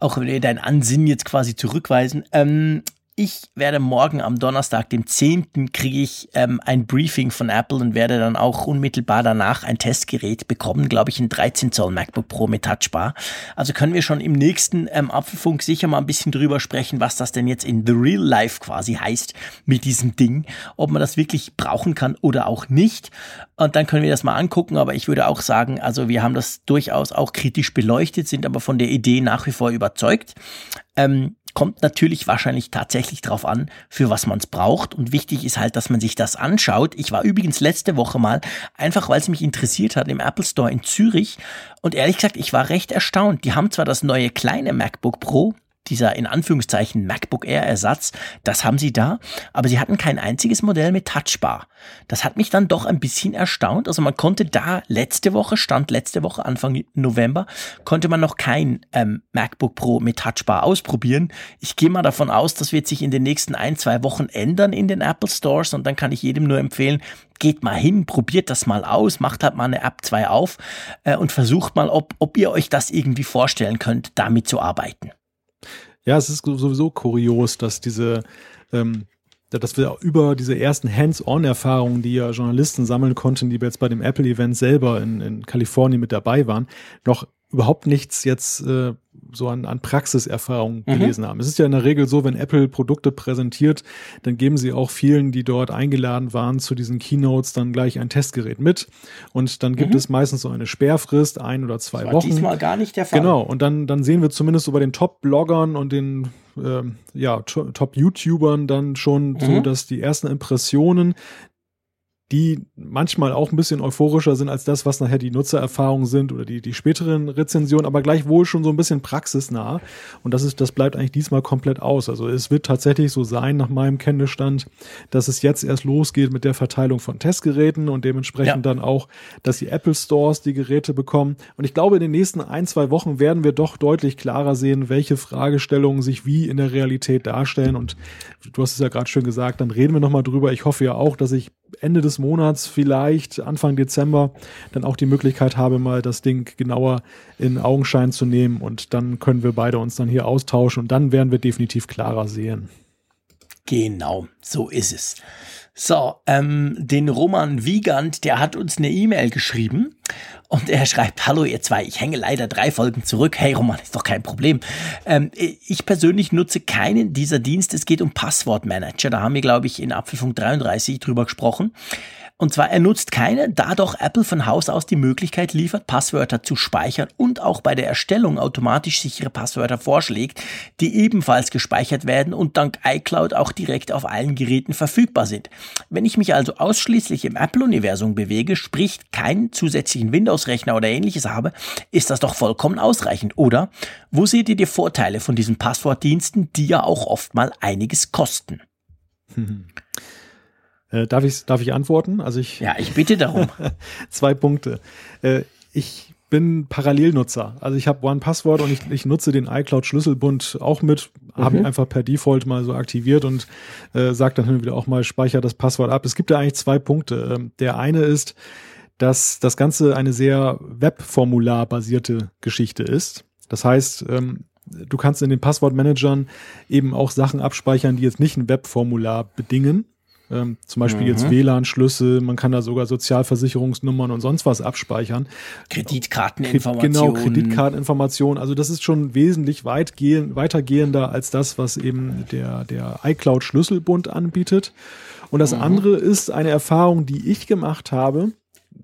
auch wenn wir dein Ansinnen jetzt quasi zurückweisen. Ähm, ich werde morgen am Donnerstag, dem 10. kriege ich ähm, ein Briefing von Apple und werde dann auch unmittelbar danach ein Testgerät bekommen, glaube ich, ein 13 Zoll MacBook Pro mit Touchbar. Also können wir schon im nächsten ähm, Apfelfunk sicher mal ein bisschen drüber sprechen, was das denn jetzt in the real life quasi heißt mit diesem Ding, ob man das wirklich brauchen kann oder auch nicht. Und dann können wir das mal angucken, aber ich würde auch sagen, also wir haben das durchaus auch kritisch beleuchtet, sind aber von der Idee nach wie vor überzeugt. Ähm, kommt natürlich wahrscheinlich tatsächlich drauf an, für was man es braucht. Und wichtig ist halt, dass man sich das anschaut. Ich war übrigens letzte Woche mal, einfach weil es mich interessiert hat, im Apple Store in Zürich. Und ehrlich gesagt, ich war recht erstaunt. Die haben zwar das neue kleine MacBook Pro, dieser in Anführungszeichen MacBook Air Ersatz, das haben sie da, aber sie hatten kein einziges Modell mit Touchbar. Das hat mich dann doch ein bisschen erstaunt. Also man konnte da letzte Woche, stand letzte Woche, Anfang November, konnte man noch kein ähm, MacBook Pro mit Touchbar ausprobieren. Ich gehe mal davon aus, das wird sich in den nächsten ein, zwei Wochen ändern in den Apple Stores und dann kann ich jedem nur empfehlen, geht mal hin, probiert das mal aus, macht halt mal eine App 2 auf äh, und versucht mal, ob, ob ihr euch das irgendwie vorstellen könnt, damit zu arbeiten. Ja, es ist sowieso kurios, dass diese, ähm, dass wir über diese ersten Hands-on-Erfahrungen, die ja Journalisten sammeln konnten, die wir jetzt bei dem Apple-Event selber in, in Kalifornien mit dabei waren, noch überhaupt nichts jetzt äh, so an, an Praxiserfahrung mhm. gelesen haben. Es ist ja in der Regel so, wenn Apple Produkte präsentiert, dann geben sie auch vielen, die dort eingeladen waren zu diesen Keynotes, dann gleich ein Testgerät mit. Und dann gibt mhm. es meistens so eine Sperrfrist, ein oder zwei das war Wochen. Diesmal gar nicht der Fall. Genau. Und dann, dann sehen wir zumindest so bei den Top-Bloggern und den ähm, ja, Top-YouTubern dann schon mhm. so, dass die ersten Impressionen die manchmal auch ein bisschen euphorischer sind als das, was nachher die Nutzererfahrungen sind oder die, die späteren Rezensionen, aber gleichwohl schon so ein bisschen praxisnah. Und das ist, das bleibt eigentlich diesmal komplett aus. Also es wird tatsächlich so sein, nach meinem Kenntnisstand, dass es jetzt erst losgeht mit der Verteilung von Testgeräten und dementsprechend ja. dann auch, dass die Apple Stores die Geräte bekommen. Und ich glaube, in den nächsten ein, zwei Wochen werden wir doch deutlich klarer sehen, welche Fragestellungen sich wie in der Realität darstellen. Und du hast es ja gerade schön gesagt, dann reden wir nochmal drüber. Ich hoffe ja auch, dass ich Ende des Monats, vielleicht Anfang Dezember, dann auch die Möglichkeit habe, mal das Ding genauer in Augenschein zu nehmen und dann können wir beide uns dann hier austauschen und dann werden wir definitiv klarer sehen. Genau, so ist es. So, ähm, den Roman Wiegand, der hat uns eine E-Mail geschrieben und er schreibt, hallo ihr zwei, ich hänge leider drei Folgen zurück. Hey Roman, ist doch kein Problem. Ähm, ich persönlich nutze keinen dieser Dienste. Es geht um Passwortmanager. Da haben wir, glaube ich, in Apfelfunk 33 drüber gesprochen. Und zwar, er nutzt keine, da doch Apple von Haus aus die Möglichkeit liefert, Passwörter zu speichern und auch bei der Erstellung automatisch sichere Passwörter vorschlägt, die ebenfalls gespeichert werden und dank iCloud auch direkt auf allen Geräten verfügbar sind. Wenn ich mich also ausschließlich im Apple-Universum bewege, sprich keinen zusätzlichen Windows-Rechner oder ähnliches habe, ist das doch vollkommen ausreichend, oder? Wo seht ihr die Vorteile von diesen Passwortdiensten, die ja auch oft mal einiges kosten? Äh, darf, ich, darf ich antworten? Also ich, ja, ich bitte darum. zwei Punkte. Äh, ich bin Parallelnutzer. Also ich habe OnePassword und ich, ich nutze den iCloud-Schlüsselbund auch mit, mhm. habe ihn einfach per Default mal so aktiviert und äh, sage dann hin und wieder auch mal, speicher das Passwort ab. Es gibt ja eigentlich zwei Punkte. Ähm, der eine ist, dass das Ganze eine sehr Webformular-basierte Geschichte ist. Das heißt, ähm, du kannst in den Passwortmanagern eben auch Sachen abspeichern, die jetzt nicht ein Webformular bedingen. Ähm, zum Beispiel mhm. jetzt WLAN-Schlüssel, man kann da sogar Sozialversicherungsnummern und sonst was abspeichern. Kreditkarteninformationen. Genau, Kreditkarteninformationen. Also das ist schon wesentlich weitgehend, weitergehender als das, was eben der, der iCloud-Schlüsselbund anbietet. Und das mhm. andere ist eine Erfahrung, die ich gemacht habe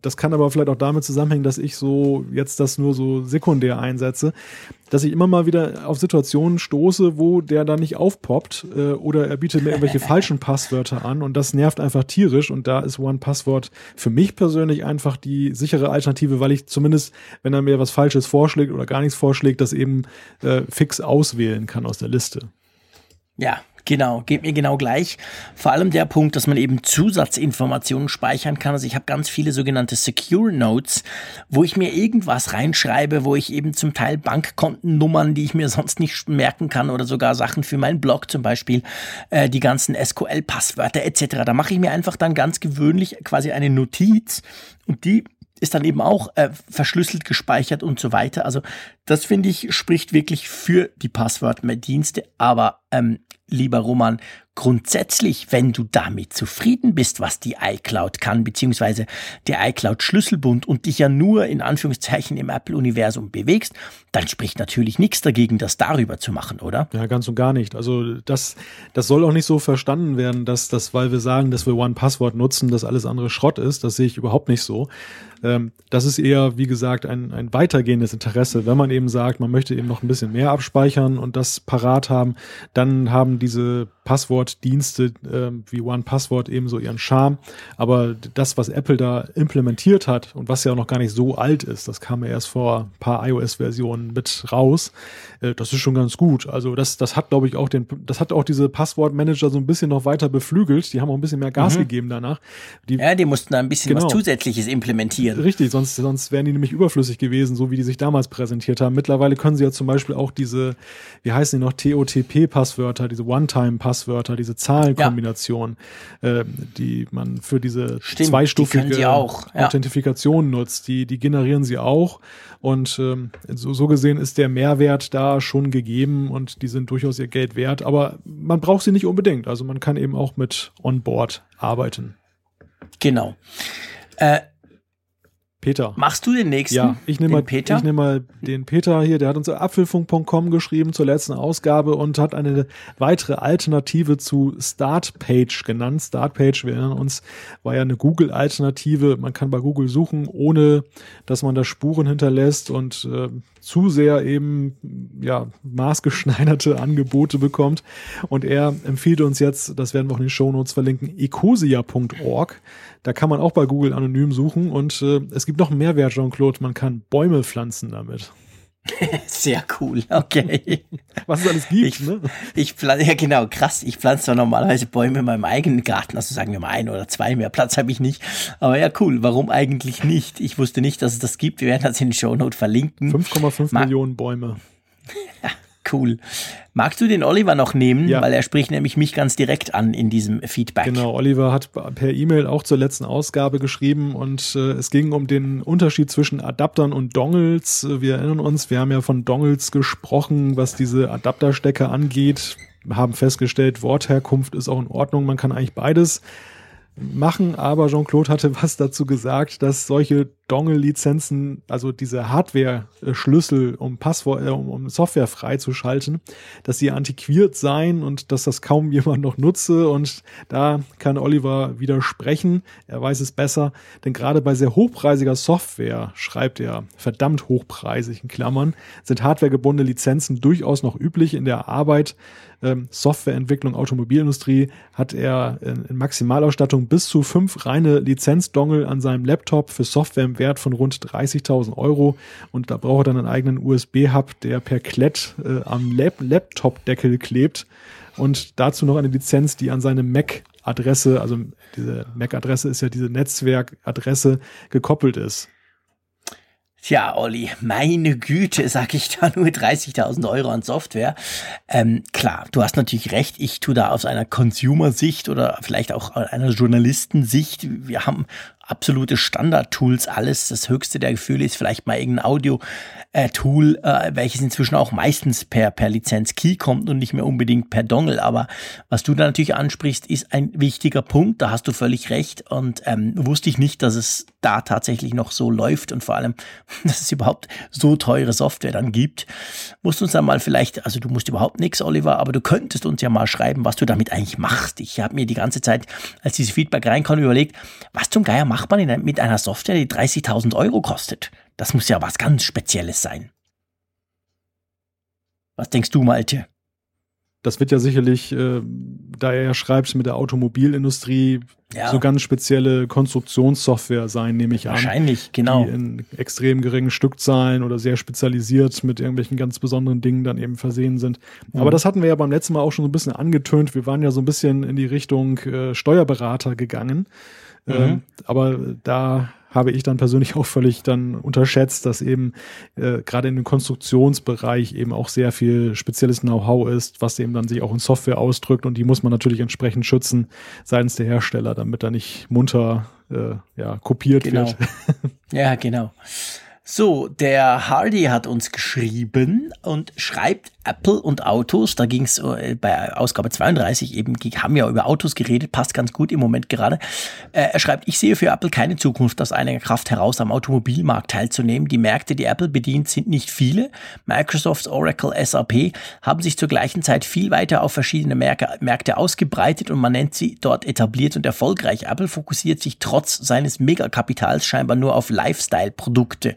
das kann aber vielleicht auch damit zusammenhängen, dass ich so jetzt das nur so sekundär einsetze, dass ich immer mal wieder auf Situationen stoße, wo der dann nicht aufpoppt äh, oder er bietet mir irgendwelche falschen Passwörter an und das nervt einfach tierisch und da ist One Passwort für mich persönlich einfach die sichere Alternative, weil ich zumindest, wenn er mir was Falsches vorschlägt oder gar nichts vorschlägt, das eben äh, fix auswählen kann aus der Liste. Ja, Genau, geht mir genau gleich. Vor allem der Punkt, dass man eben Zusatzinformationen speichern kann. Also ich habe ganz viele sogenannte Secure Notes, wo ich mir irgendwas reinschreibe, wo ich eben zum Teil Bankkontennummern, die ich mir sonst nicht merken kann oder sogar Sachen für meinen Blog zum Beispiel, äh, die ganzen SQL-Passwörter etc. Da mache ich mir einfach dann ganz gewöhnlich quasi eine Notiz und die ist dann eben auch äh, verschlüsselt gespeichert und so weiter. Also das finde ich spricht wirklich für die Passwortdienste. Aber ähm, lieber Roman, grundsätzlich, wenn du damit zufrieden bist, was die iCloud kann, beziehungsweise der iCloud-Schlüsselbund und dich ja nur in Anführungszeichen im Apple-Universum bewegst, dann spricht natürlich nichts dagegen, das darüber zu machen, oder? Ja, ganz und gar nicht. Also das, das soll auch nicht so verstanden werden, dass das, weil wir sagen, dass wir One-Password nutzen, dass alles andere Schrott ist. Das sehe ich überhaupt nicht so. Ähm, das ist eher, wie gesagt, ein, ein weitergehendes Interesse. Wenn man eben sagt, man möchte eben noch ein bisschen mehr abspeichern und das parat haben, dann haben diese Passwortdienste äh, wie OnePassword ebenso ihren Charme. Aber das, was Apple da implementiert hat und was ja auch noch gar nicht so alt ist, das kam ja erst vor ein paar iOS-Versionen mit raus, äh, das ist schon ganz gut. Also das, das hat, glaube ich, auch den, das hat auch diese Passwortmanager so ein bisschen noch weiter beflügelt. Die haben auch ein bisschen mehr Gas mhm. gegeben danach. Die, ja, die mussten da ein bisschen genau, was Zusätzliches implementieren. Richtig, sonst, sonst wären die nämlich überflüssig gewesen, so wie die sich damals präsentiert haben. Mittlerweile können sie ja zum Beispiel auch diese, wie heißen die noch, TOTP-Passwörter, diese One-Time-Passwörter, diese Zahlenkombination, ja. äh, die man für diese Stimmt, zweistufige die auch, ja. Authentifikation nutzt. Die, die generieren sie auch. Und ähm, so, so gesehen ist der Mehrwert da schon gegeben und die sind durchaus ihr Geld wert. Aber man braucht sie nicht unbedingt. Also man kann eben auch mit Onboard arbeiten. Genau. Äh, Peter. Machst du den nächsten? Ja, ich nehme mal, Peter? ich nehme mal den Peter hier, der hat uns apfelfunk.com geschrieben zur letzten Ausgabe und hat eine weitere Alternative zu Startpage genannt. Startpage, wir erinnern uns, war ja eine Google-Alternative. Man kann bei Google suchen, ohne dass man da Spuren hinterlässt und äh, zu sehr eben ja maßgeschneiderte Angebote bekommt. Und er empfiehlt uns jetzt, das werden wir auch in den Shownotes verlinken, ecosia.org. Da kann man auch bei Google anonym suchen und äh, es gibt noch einen Mehrwert, Jean-Claude, man kann Bäume pflanzen damit. Sehr cool, okay. Was es alles gibt, ich, ne? Ich pflanze, ja genau, krass. Ich pflanze zwar normalerweise Bäume in meinem eigenen Garten, also sagen wir mal ein oder zwei, mehr Platz habe ich nicht. Aber ja, cool, warum eigentlich nicht? Ich wusste nicht, dass es das gibt. Wir werden das in den Shownote verlinken. 5,5 Millionen Bäume. Cool. Magst du den Oliver noch nehmen? Ja. Weil er spricht nämlich mich ganz direkt an in diesem Feedback. Genau, Oliver hat per E-Mail auch zur letzten Ausgabe geschrieben und äh, es ging um den Unterschied zwischen Adaptern und Dongles. Wir erinnern uns, wir haben ja von Dongles gesprochen, was diese Adapterstecker angeht. Haben festgestellt, Wortherkunft ist auch in Ordnung, man kann eigentlich beides machen, aber Jean-Claude hatte was dazu gesagt, dass solche Dongle-Lizenzen, also diese Hardware-Schlüssel, um Passwort, äh, um Software freizuschalten, dass sie antiquiert seien und dass das kaum jemand noch nutze. Und da kann Oliver widersprechen. Er weiß es besser, denn gerade bei sehr hochpreisiger Software, schreibt er, verdammt hochpreisig in Klammern, sind hardwaregebundene Lizenzen durchaus noch üblich in der Arbeit. Ähm, Softwareentwicklung, Automobilindustrie hat er in, Maximalausstattung bis zu fünf reine Lizenzdongle an seinem Laptop für Software im Wert von rund 30.000 Euro und da braucht er dann einen eigenen USB-Hub, der per Klett äh, am Lap Laptop-Deckel klebt und dazu noch eine Lizenz, die an seine Mac-Adresse, also diese Mac-Adresse ist ja diese Netzwerkadresse, gekoppelt ist. Tja, Olli, meine Güte, sag ich da nur 30.000 Euro an Software. Ähm, klar, du hast natürlich recht. Ich tue da aus einer Consumer-Sicht oder vielleicht auch einer Journalistensicht. Wir haben absolute Standard-Tools, alles. Das höchste der Gefühle ist vielleicht mal irgendein Audio-Tool, äh, welches inzwischen auch meistens per, per Lizenz-Key kommt und nicht mehr unbedingt per Dongle. Aber was du da natürlich ansprichst, ist ein wichtiger Punkt. Da hast du völlig recht. Und ähm, wusste ich nicht, dass es da tatsächlich noch so läuft und vor allem, dass es überhaupt so teure Software dann gibt. Musst uns dann mal vielleicht, also du musst überhaupt nichts, Oliver, aber du könntest uns ja mal schreiben, was du damit eigentlich machst. Ich habe mir die ganze Zeit, als dieses Feedback reinkommt, überlegt, was zum Geier macht man in, mit einer Software, die 30.000 Euro kostet? Das muss ja was ganz Spezielles sein. Was denkst du, Malte? Das wird ja sicherlich, äh, da er ja schreibt, mit der Automobilindustrie ja. so ganz spezielle Konstruktionssoftware sein, nehme ich Wahrscheinlich, an. Wahrscheinlich, genau. Die in extrem geringen Stückzahlen oder sehr spezialisiert mit irgendwelchen ganz besonderen Dingen dann eben versehen sind. Mhm. Aber das hatten wir ja beim letzten Mal auch schon so ein bisschen angetönt. Wir waren ja so ein bisschen in die Richtung äh, Steuerberater gegangen. Mhm. Ähm, aber da habe ich dann persönlich auch völlig dann unterschätzt, dass eben äh, gerade in dem Konstruktionsbereich eben auch sehr viel spezielles Know-how ist, was eben dann sich auch in Software ausdrückt und die muss man natürlich entsprechend schützen seitens der Hersteller, damit da nicht munter äh, ja, kopiert genau. wird. ja, genau. So, der Hardy hat uns geschrieben und schreibt Apple und Autos. Da ging es äh, bei Ausgabe 32 eben, haben wir über Autos geredet, passt ganz gut im Moment gerade. Äh, er schreibt, ich sehe für Apple keine Zukunft aus einer Kraft heraus am Automobilmarkt teilzunehmen. Die Märkte, die Apple bedient, sind nicht viele. Microsoft, Oracle, SAP haben sich zur gleichen Zeit viel weiter auf verschiedene Märkte ausgebreitet und man nennt sie dort etabliert und erfolgreich. Apple fokussiert sich trotz seines Megakapitals scheinbar nur auf Lifestyle-Produkte.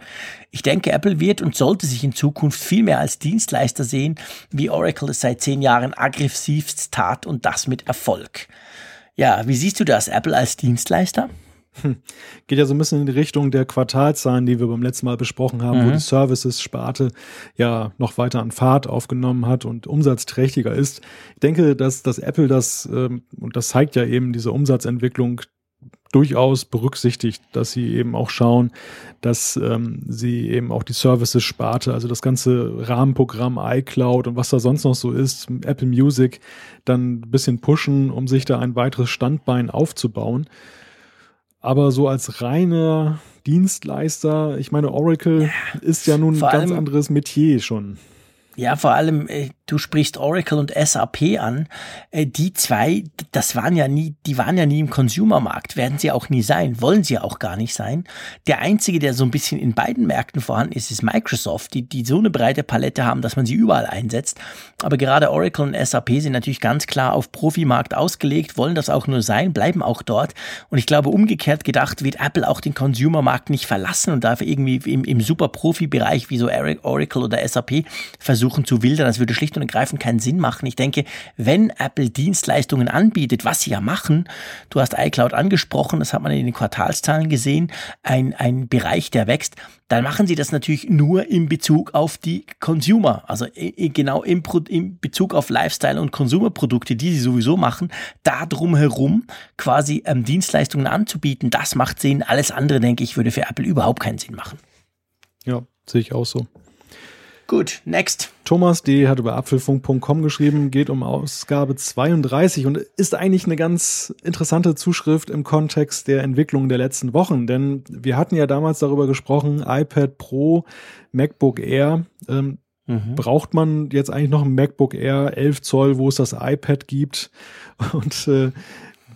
Ich denke, Apple wird und sollte sich in Zukunft viel mehr als Dienstleister sehen, wie Oracle es seit zehn Jahren aggressivst tat und das mit Erfolg. Ja, wie siehst du das, Apple als Dienstleister? Geht ja so ein bisschen in die Richtung der Quartalzahlen, die wir beim letzten Mal besprochen haben, mhm. wo die Services-Sparte ja noch weiter an Fahrt aufgenommen hat und umsatzträchtiger ist. Ich denke, dass, dass Apple das, ähm, und das zeigt ja eben diese Umsatzentwicklung, durchaus berücksichtigt, dass sie eben auch schauen, dass ähm, sie eben auch die Services-Sparte, also das ganze Rahmenprogramm iCloud und was da sonst noch so ist, Apple Music, dann ein bisschen pushen, um sich da ein weiteres Standbein aufzubauen. Aber so als reiner Dienstleister, ich meine, Oracle ja, ist ja nun ein ganz anderes Metier schon. Ja, vor allem, äh, du sprichst Oracle und SAP an. Äh, die zwei, das waren ja nie, die waren ja nie im Consumermarkt, werden sie auch nie sein, wollen sie auch gar nicht sein. Der einzige, der so ein bisschen in beiden Märkten vorhanden ist, ist Microsoft, die, die so eine breite Palette haben, dass man sie überall einsetzt. Aber gerade Oracle und SAP sind natürlich ganz klar auf Profimarkt ausgelegt, wollen das auch nur sein, bleiben auch dort. Und ich glaube, umgekehrt gedacht wird Apple auch den Consumermarkt nicht verlassen und dafür irgendwie im, im super Profi-Bereich wie so Oracle oder SAP versuchen, versuchen zu wildern. Das würde schlicht und ergreifend keinen Sinn machen. Ich denke, wenn Apple Dienstleistungen anbietet, was sie ja machen, du hast iCloud angesprochen, das hat man in den Quartalszahlen gesehen, ein, ein Bereich, der wächst, dann machen sie das natürlich nur in Bezug auf die Consumer, also genau im, in Bezug auf Lifestyle und Konsumerprodukte, die sie sowieso machen, da drumherum quasi ähm, Dienstleistungen anzubieten, das macht Sinn. Alles andere, denke ich, würde für Apple überhaupt keinen Sinn machen. Ja, sehe ich auch so. Gut, next. Thomas D. hat über apfelfunk.com geschrieben, geht um Ausgabe 32 und ist eigentlich eine ganz interessante Zuschrift im Kontext der Entwicklung der letzten Wochen. Denn wir hatten ja damals darüber gesprochen, iPad Pro, MacBook Air. Ähm, mhm. Braucht man jetzt eigentlich noch ein MacBook Air 11 Zoll, wo es das iPad gibt? Und äh,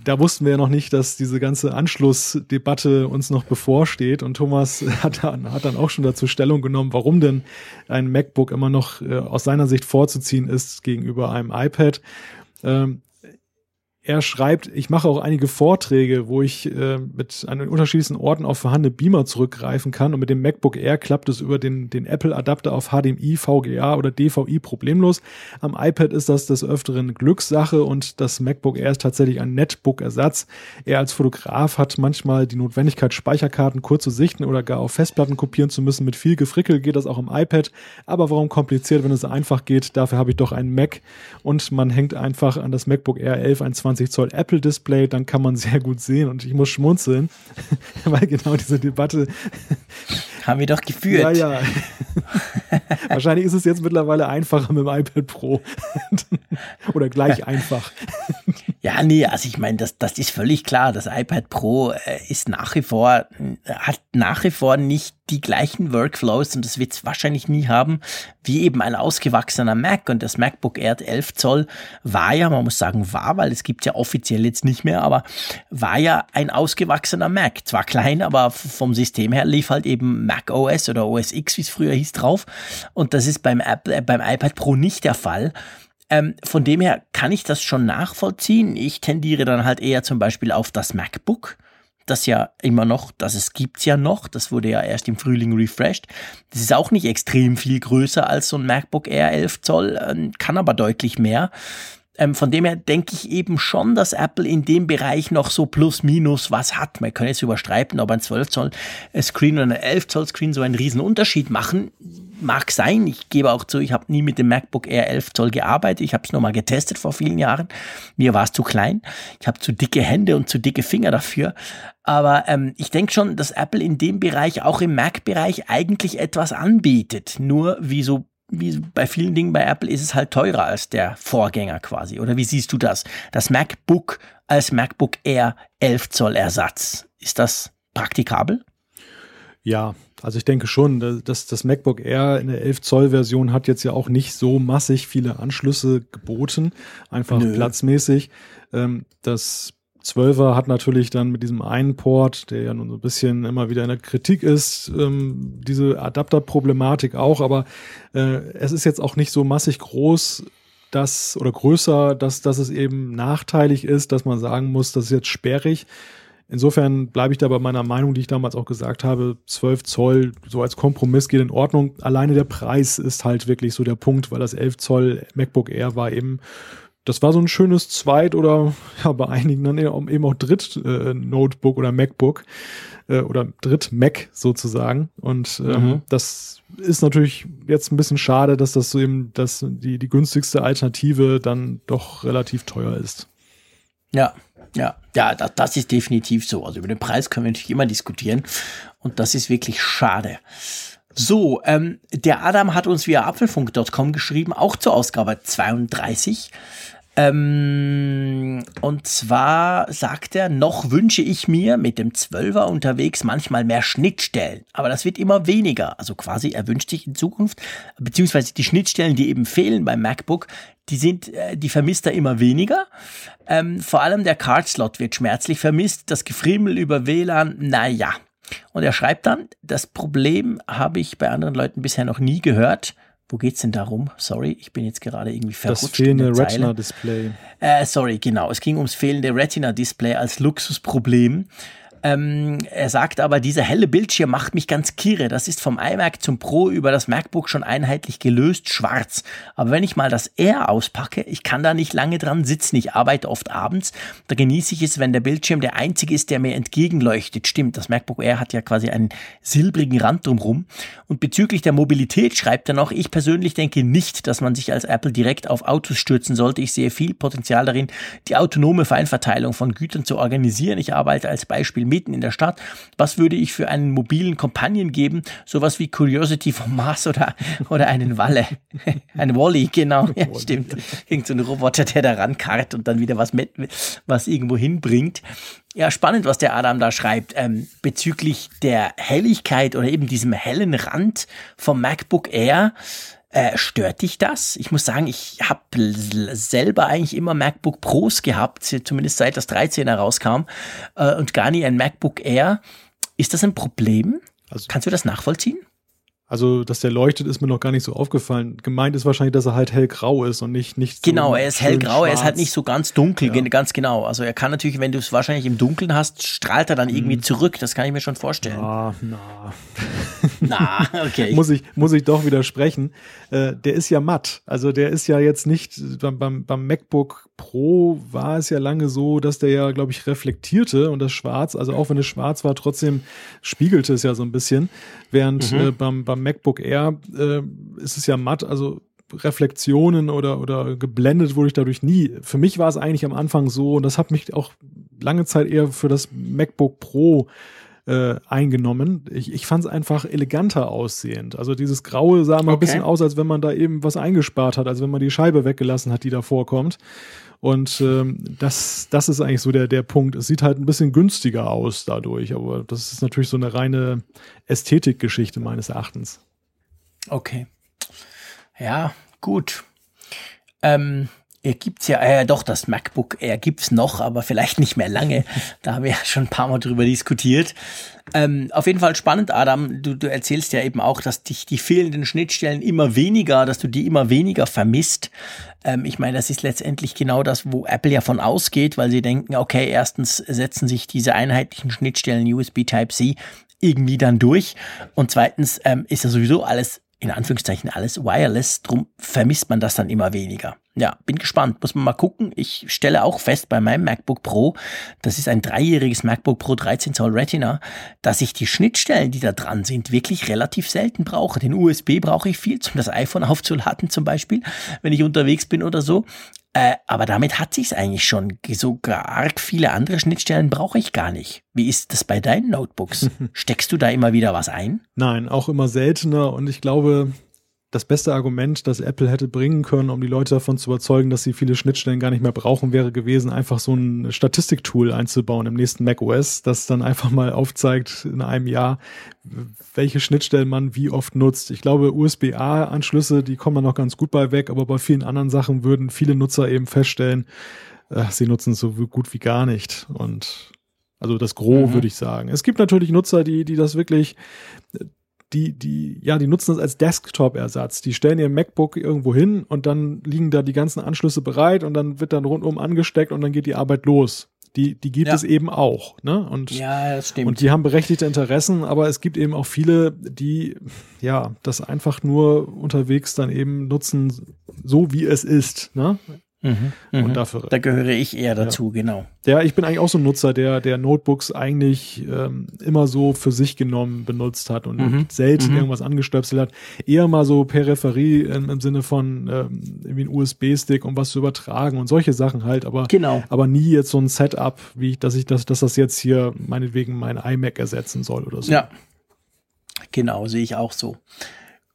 da wussten wir ja noch nicht, dass diese ganze Anschlussdebatte uns noch bevorsteht. Und Thomas hat dann, hat dann auch schon dazu Stellung genommen, warum denn ein MacBook immer noch äh, aus seiner Sicht vorzuziehen ist gegenüber einem iPad. Ähm, er schreibt, ich mache auch einige Vorträge, wo ich äh, mit an den unterschiedlichsten Orten auf vorhandene Beamer zurückgreifen kann. Und mit dem MacBook Air klappt es über den, den Apple-Adapter auf HDMI, VGA oder DVI problemlos. Am iPad ist das des Öfteren Glückssache und das MacBook Air ist tatsächlich ein Netbook-Ersatz. Er als Fotograf hat manchmal die Notwendigkeit, Speicherkarten kurz zu sichten oder gar auf Festplatten kopieren zu müssen. Mit viel Gefrickel geht das auch im iPad. Aber warum kompliziert, wenn es einfach geht? Dafür habe ich doch einen Mac und man hängt einfach an das MacBook Air 11 ein 20 25 Zoll Apple Display, dann kann man sehr gut sehen und ich muss schmunzeln, weil genau diese Debatte haben wir doch geführt. Ja, ja. Wahrscheinlich ist es jetzt mittlerweile einfacher mit dem iPad Pro oder gleich einfach. Ja, nee, also ich meine, das, das ist völlig klar. Das iPad Pro äh, ist nach wie vor, hat nach wie vor nicht die gleichen Workflows und das wird es wahrscheinlich nie haben, wie eben ein ausgewachsener Mac. Und das MacBook Air 11 Zoll war ja, man muss sagen, war, weil es gibt ja offiziell jetzt nicht mehr, aber war ja ein ausgewachsener Mac. Zwar klein, aber vom System her lief halt eben Mac OS oder OS X, wie es früher hieß, drauf. Und das ist beim, Apple, äh, beim iPad Pro nicht der Fall. Ähm, von dem her kann ich das schon nachvollziehen. Ich tendiere dann halt eher zum Beispiel auf das MacBook das ja immer noch, das es gibt's ja noch, das wurde ja erst im Frühling refreshed. Das ist auch nicht extrem viel größer als so ein MacBook Air 11 Zoll, äh, kann aber deutlich mehr. Ähm, von dem her denke ich eben schon, dass Apple in dem Bereich noch so plus minus was hat. Man kann jetzt überstreiten, ob ein 12 Zoll Screen oder ein 11 Zoll Screen so einen riesen Unterschied machen. Mag sein. Ich gebe auch zu, ich habe nie mit dem MacBook Air 11 Zoll gearbeitet. Ich habe es nur mal getestet vor vielen Jahren. Mir war es zu klein. Ich habe zu dicke Hände und zu dicke Finger dafür. Aber ähm, ich denke schon, dass Apple in dem Bereich, auch im Mac-Bereich, eigentlich etwas anbietet. Nur wie so wie bei vielen Dingen bei Apple ist es halt teurer als der Vorgänger quasi. Oder wie siehst du das? Das MacBook als MacBook Air 11 Zoll Ersatz. Ist das praktikabel? Ja, also ich denke schon, dass das MacBook Air in der 11 Zoll Version hat jetzt ja auch nicht so massig viele Anschlüsse geboten, einfach Nö. platzmäßig. Ähm, das 12er hat natürlich dann mit diesem einen Port, der ja nun so ein bisschen immer wieder in der Kritik ist, ähm, diese Adapterproblematik auch, aber äh, es ist jetzt auch nicht so massig groß, dass oder größer, dass, dass es eben nachteilig ist, dass man sagen muss, das ist jetzt sperrig. Insofern bleibe ich da bei meiner Meinung, die ich damals auch gesagt habe, 12 Zoll so als Kompromiss geht in Ordnung. Alleine der Preis ist halt wirklich so der Punkt, weil das 11 Zoll MacBook Air war eben das war so ein schönes Zweit- oder ja, bei einigen dann eben auch Dritt-Notebook äh, oder MacBook äh, oder Dritt-Mac sozusagen. Und ähm, mhm. das ist natürlich jetzt ein bisschen schade, dass das so eben dass die, die günstigste Alternative dann doch relativ teuer ist. Ja, ja, ja, das, das ist definitiv so. Also über den Preis können wir natürlich immer diskutieren. Und das ist wirklich schade. So, ähm, der Adam hat uns via apfelfunk.com geschrieben, auch zur Ausgabe 32. Ähm, und zwar sagt er, noch wünsche ich mir mit dem 12er unterwegs manchmal mehr Schnittstellen. Aber das wird immer weniger. Also quasi, er wünscht sich in Zukunft, beziehungsweise die Schnittstellen, die eben fehlen beim MacBook, die sind, äh, die vermisst er immer weniger. Ähm, vor allem der Card-Slot wird schmerzlich vermisst. Das Gefriemel über WLAN, naja. Und er schreibt dann, das Problem habe ich bei anderen Leuten bisher noch nie gehört. Wo geht's denn darum? Sorry, ich bin jetzt gerade irgendwie verrutscht. Das fehlende Retina-Display. Äh, sorry, genau. Es ging ums fehlende Retina-Display als Luxusproblem. Ähm, er sagt aber, dieser helle Bildschirm macht mich ganz kirre. Das ist vom iMac zum Pro über das MacBook schon einheitlich gelöst, schwarz. Aber wenn ich mal das Air auspacke, ich kann da nicht lange dran sitzen. Ich arbeite oft abends. Da genieße ich es, wenn der Bildschirm der einzige ist, der mir entgegenleuchtet. Stimmt, das MacBook Air hat ja quasi einen silbrigen Rand drumherum. Und bezüglich der Mobilität schreibt er noch, ich persönlich denke nicht, dass man sich als Apple direkt auf Autos stürzen sollte. Ich sehe viel Potenzial darin, die autonome Feinverteilung von Gütern zu organisieren. Ich arbeite als Beispiel mitten in der Stadt. Was würde ich für einen mobilen Companion geben? Sowas wie Curiosity vom Mars oder, oder einen Walle. Ein Wally, genau. Ja, stimmt. Irgend so ein Roboter, der da rankarrt und dann wieder was mit, was irgendwo hinbringt. Ja, spannend, was der Adam da schreibt ähm, bezüglich der Helligkeit oder eben diesem hellen Rand vom MacBook Air. Äh, stört dich das? Ich muss sagen, ich habe selber eigentlich immer MacBook Pros gehabt, zumindest seit das 13er rauskam äh, und gar nie ein MacBook Air. Ist das ein Problem? Also, Kannst du das nachvollziehen? Also, dass der leuchtet, ist mir noch gar nicht so aufgefallen. Gemeint ist wahrscheinlich, dass er halt hellgrau ist und nicht nicht so Genau, er ist hellgrau, schwarz. er ist halt nicht so ganz dunkel, ja. ganz genau. Also er kann natürlich, wenn du es wahrscheinlich im Dunkeln hast, strahlt er dann irgendwie hm. zurück. Das kann ich mir schon vorstellen. Ah, na. na, okay. muss ich muss ich doch widersprechen. Äh, der ist ja matt. Also der ist ja jetzt nicht beim, beim, beim MacBook Pro war es ja lange so, dass der ja, glaube ich, reflektierte und das Schwarz, also auch wenn es schwarz war, trotzdem spiegelte es ja so ein bisschen. Während mhm. äh, beim, beim MacBook Air äh, ist es ja matt, also Reflexionen oder, oder geblendet wurde ich dadurch nie. Für mich war es eigentlich am Anfang so, und das hat mich auch lange Zeit eher für das MacBook Pro äh, eingenommen. Ich, ich fand es einfach eleganter aussehend. Also dieses Graue sah mal okay. ein bisschen aus, als wenn man da eben was eingespart hat, als wenn man die Scheibe weggelassen hat, die da vorkommt. Und ähm, das, das ist eigentlich so der, der Punkt. Es sieht halt ein bisschen günstiger aus dadurch, aber das ist natürlich so eine reine Ästhetikgeschichte meines Erachtens. Okay. Ja, gut. Ähm, er gibt's ja, äh, doch, das MacBook Air gibt's noch, aber vielleicht nicht mehr lange. Da haben wir ja schon ein paar Mal drüber diskutiert. Ähm, auf jeden Fall spannend, Adam. Du, du erzählst ja eben auch, dass dich die fehlenden Schnittstellen immer weniger, dass du die immer weniger vermisst. Ähm, ich meine, das ist letztendlich genau das, wo Apple ja von ausgeht, weil sie denken, okay, erstens setzen sich diese einheitlichen Schnittstellen USB Type-C irgendwie dann durch. Und zweitens ähm, ist ja sowieso alles in Anführungszeichen alles wireless, drum vermisst man das dann immer weniger. Ja, bin gespannt, muss man mal gucken. Ich stelle auch fest bei meinem MacBook Pro, das ist ein dreijähriges MacBook Pro 13 Zoll Retina, dass ich die Schnittstellen, die da dran sind, wirklich relativ selten brauche. Den USB brauche ich viel, um das iPhone aufzuladen zum Beispiel, wenn ich unterwegs bin oder so. Äh, aber damit hat sich's eigentlich schon. Sogar arg viele andere Schnittstellen brauche ich gar nicht. Wie ist das bei deinen Notebooks? Steckst du da immer wieder was ein? Nein, auch immer seltener. Und ich glaube, das beste Argument, das Apple hätte bringen können, um die Leute davon zu überzeugen, dass sie viele Schnittstellen gar nicht mehr brauchen, wäre gewesen, einfach so ein Statistiktool einzubauen im nächsten macOS, das dann einfach mal aufzeigt in einem Jahr, welche Schnittstellen man wie oft nutzt. Ich glaube, USB-A-Anschlüsse, die kommen noch ganz gut bei weg, aber bei vielen anderen Sachen würden viele Nutzer eben feststellen, äh, sie nutzen es so gut wie gar nicht. Und also das Gros, mhm. würde ich sagen. Es gibt natürlich Nutzer, die, die das wirklich die, die, ja, die nutzen das als Desktop-Ersatz. Die stellen ihr MacBook irgendwo hin und dann liegen da die ganzen Anschlüsse bereit und dann wird dann rundum angesteckt und dann geht die Arbeit los. Die, die gibt ja. es eben auch, ne? Und, ja, das stimmt. Und die haben berechtigte Interessen, aber es gibt eben auch viele, die, ja, das einfach nur unterwegs dann eben nutzen, so wie es ist, ne? Mhm, und mhm. dafür. Da gehöre ich eher dazu, ja. genau. Ja, ich bin eigentlich auch so ein Nutzer, der, der Notebooks eigentlich ähm, immer so für sich genommen benutzt hat und mhm. selten mhm. irgendwas angestöpselt hat. Eher mal so Peripherie im, im Sinne von ähm, irgendwie ein USB-Stick, um was zu übertragen und solche Sachen halt, aber, genau. aber nie jetzt so ein Setup, wie ich, dass ich das, dass das jetzt hier meinetwegen mein iMac ersetzen soll oder so. Ja. Genau, sehe ich auch so.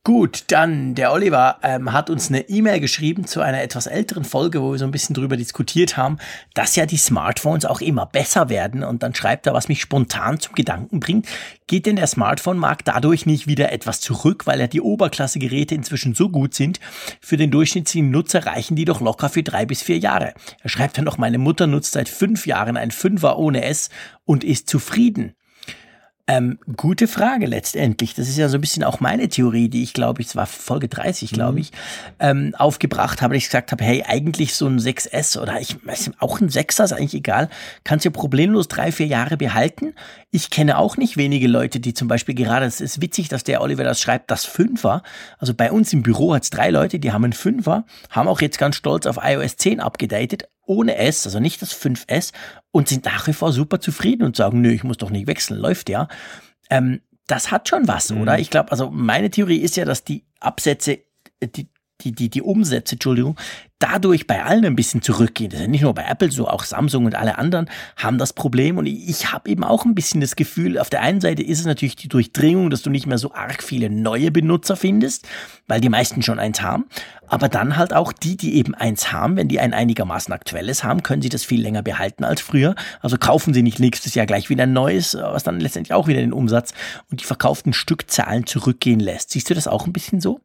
Gut, dann der Oliver ähm, hat uns eine E-Mail geschrieben zu einer etwas älteren Folge, wo wir so ein bisschen drüber diskutiert haben, dass ja die Smartphones auch immer besser werden. Und dann schreibt er, was mich spontan zum Gedanken bringt, geht denn der Smartphone-Markt dadurch nicht wieder etwas zurück, weil ja die Oberklasse-Geräte inzwischen so gut sind? Für den durchschnittlichen Nutzer reichen die doch locker für drei bis vier Jahre. Er schreibt dann noch, meine Mutter nutzt seit fünf Jahren ein Fünfer ohne S und ist zufrieden. Ähm, gute Frage letztendlich. Das ist ja so ein bisschen auch meine Theorie, die ich glaube, es war Folge 30, glaube mhm. ich, ähm, aufgebracht habe. Ich gesagt habe, hey, eigentlich so ein 6S oder ich weiß auch ein 6er, ist eigentlich egal, kannst du problemlos drei, vier Jahre behalten. Ich kenne auch nicht wenige Leute, die zum Beispiel gerade, es ist witzig, dass der Oliver das schreibt, das Fünfer. Also bei uns im Büro hat es drei Leute, die haben einen Fünfer, haben auch jetzt ganz stolz auf iOS 10 abgedatet, ohne S, also nicht das 5S, und sind nach wie vor super zufrieden und sagen, nö, ich muss doch nicht wechseln, läuft ja. Ähm, das hat schon was, mhm. oder? Ich glaube, also meine Theorie ist ja, dass die Absätze, die, die, die, die Umsätze, Entschuldigung, dadurch bei allen ein bisschen zurückgehen. Das ist ja nicht nur bei Apple so, auch Samsung und alle anderen haben das Problem. Und ich habe eben auch ein bisschen das Gefühl, auf der einen Seite ist es natürlich die Durchdringung, dass du nicht mehr so arg viele neue Benutzer findest, weil die meisten schon eins haben. Aber dann halt auch die, die eben eins haben, wenn die ein einigermaßen aktuelles haben, können sie das viel länger behalten als früher. Also kaufen sie nicht nächstes Jahr gleich wieder ein neues, was dann letztendlich auch wieder den Umsatz und die verkauften Stückzahlen zurückgehen lässt. Siehst du das auch ein bisschen so?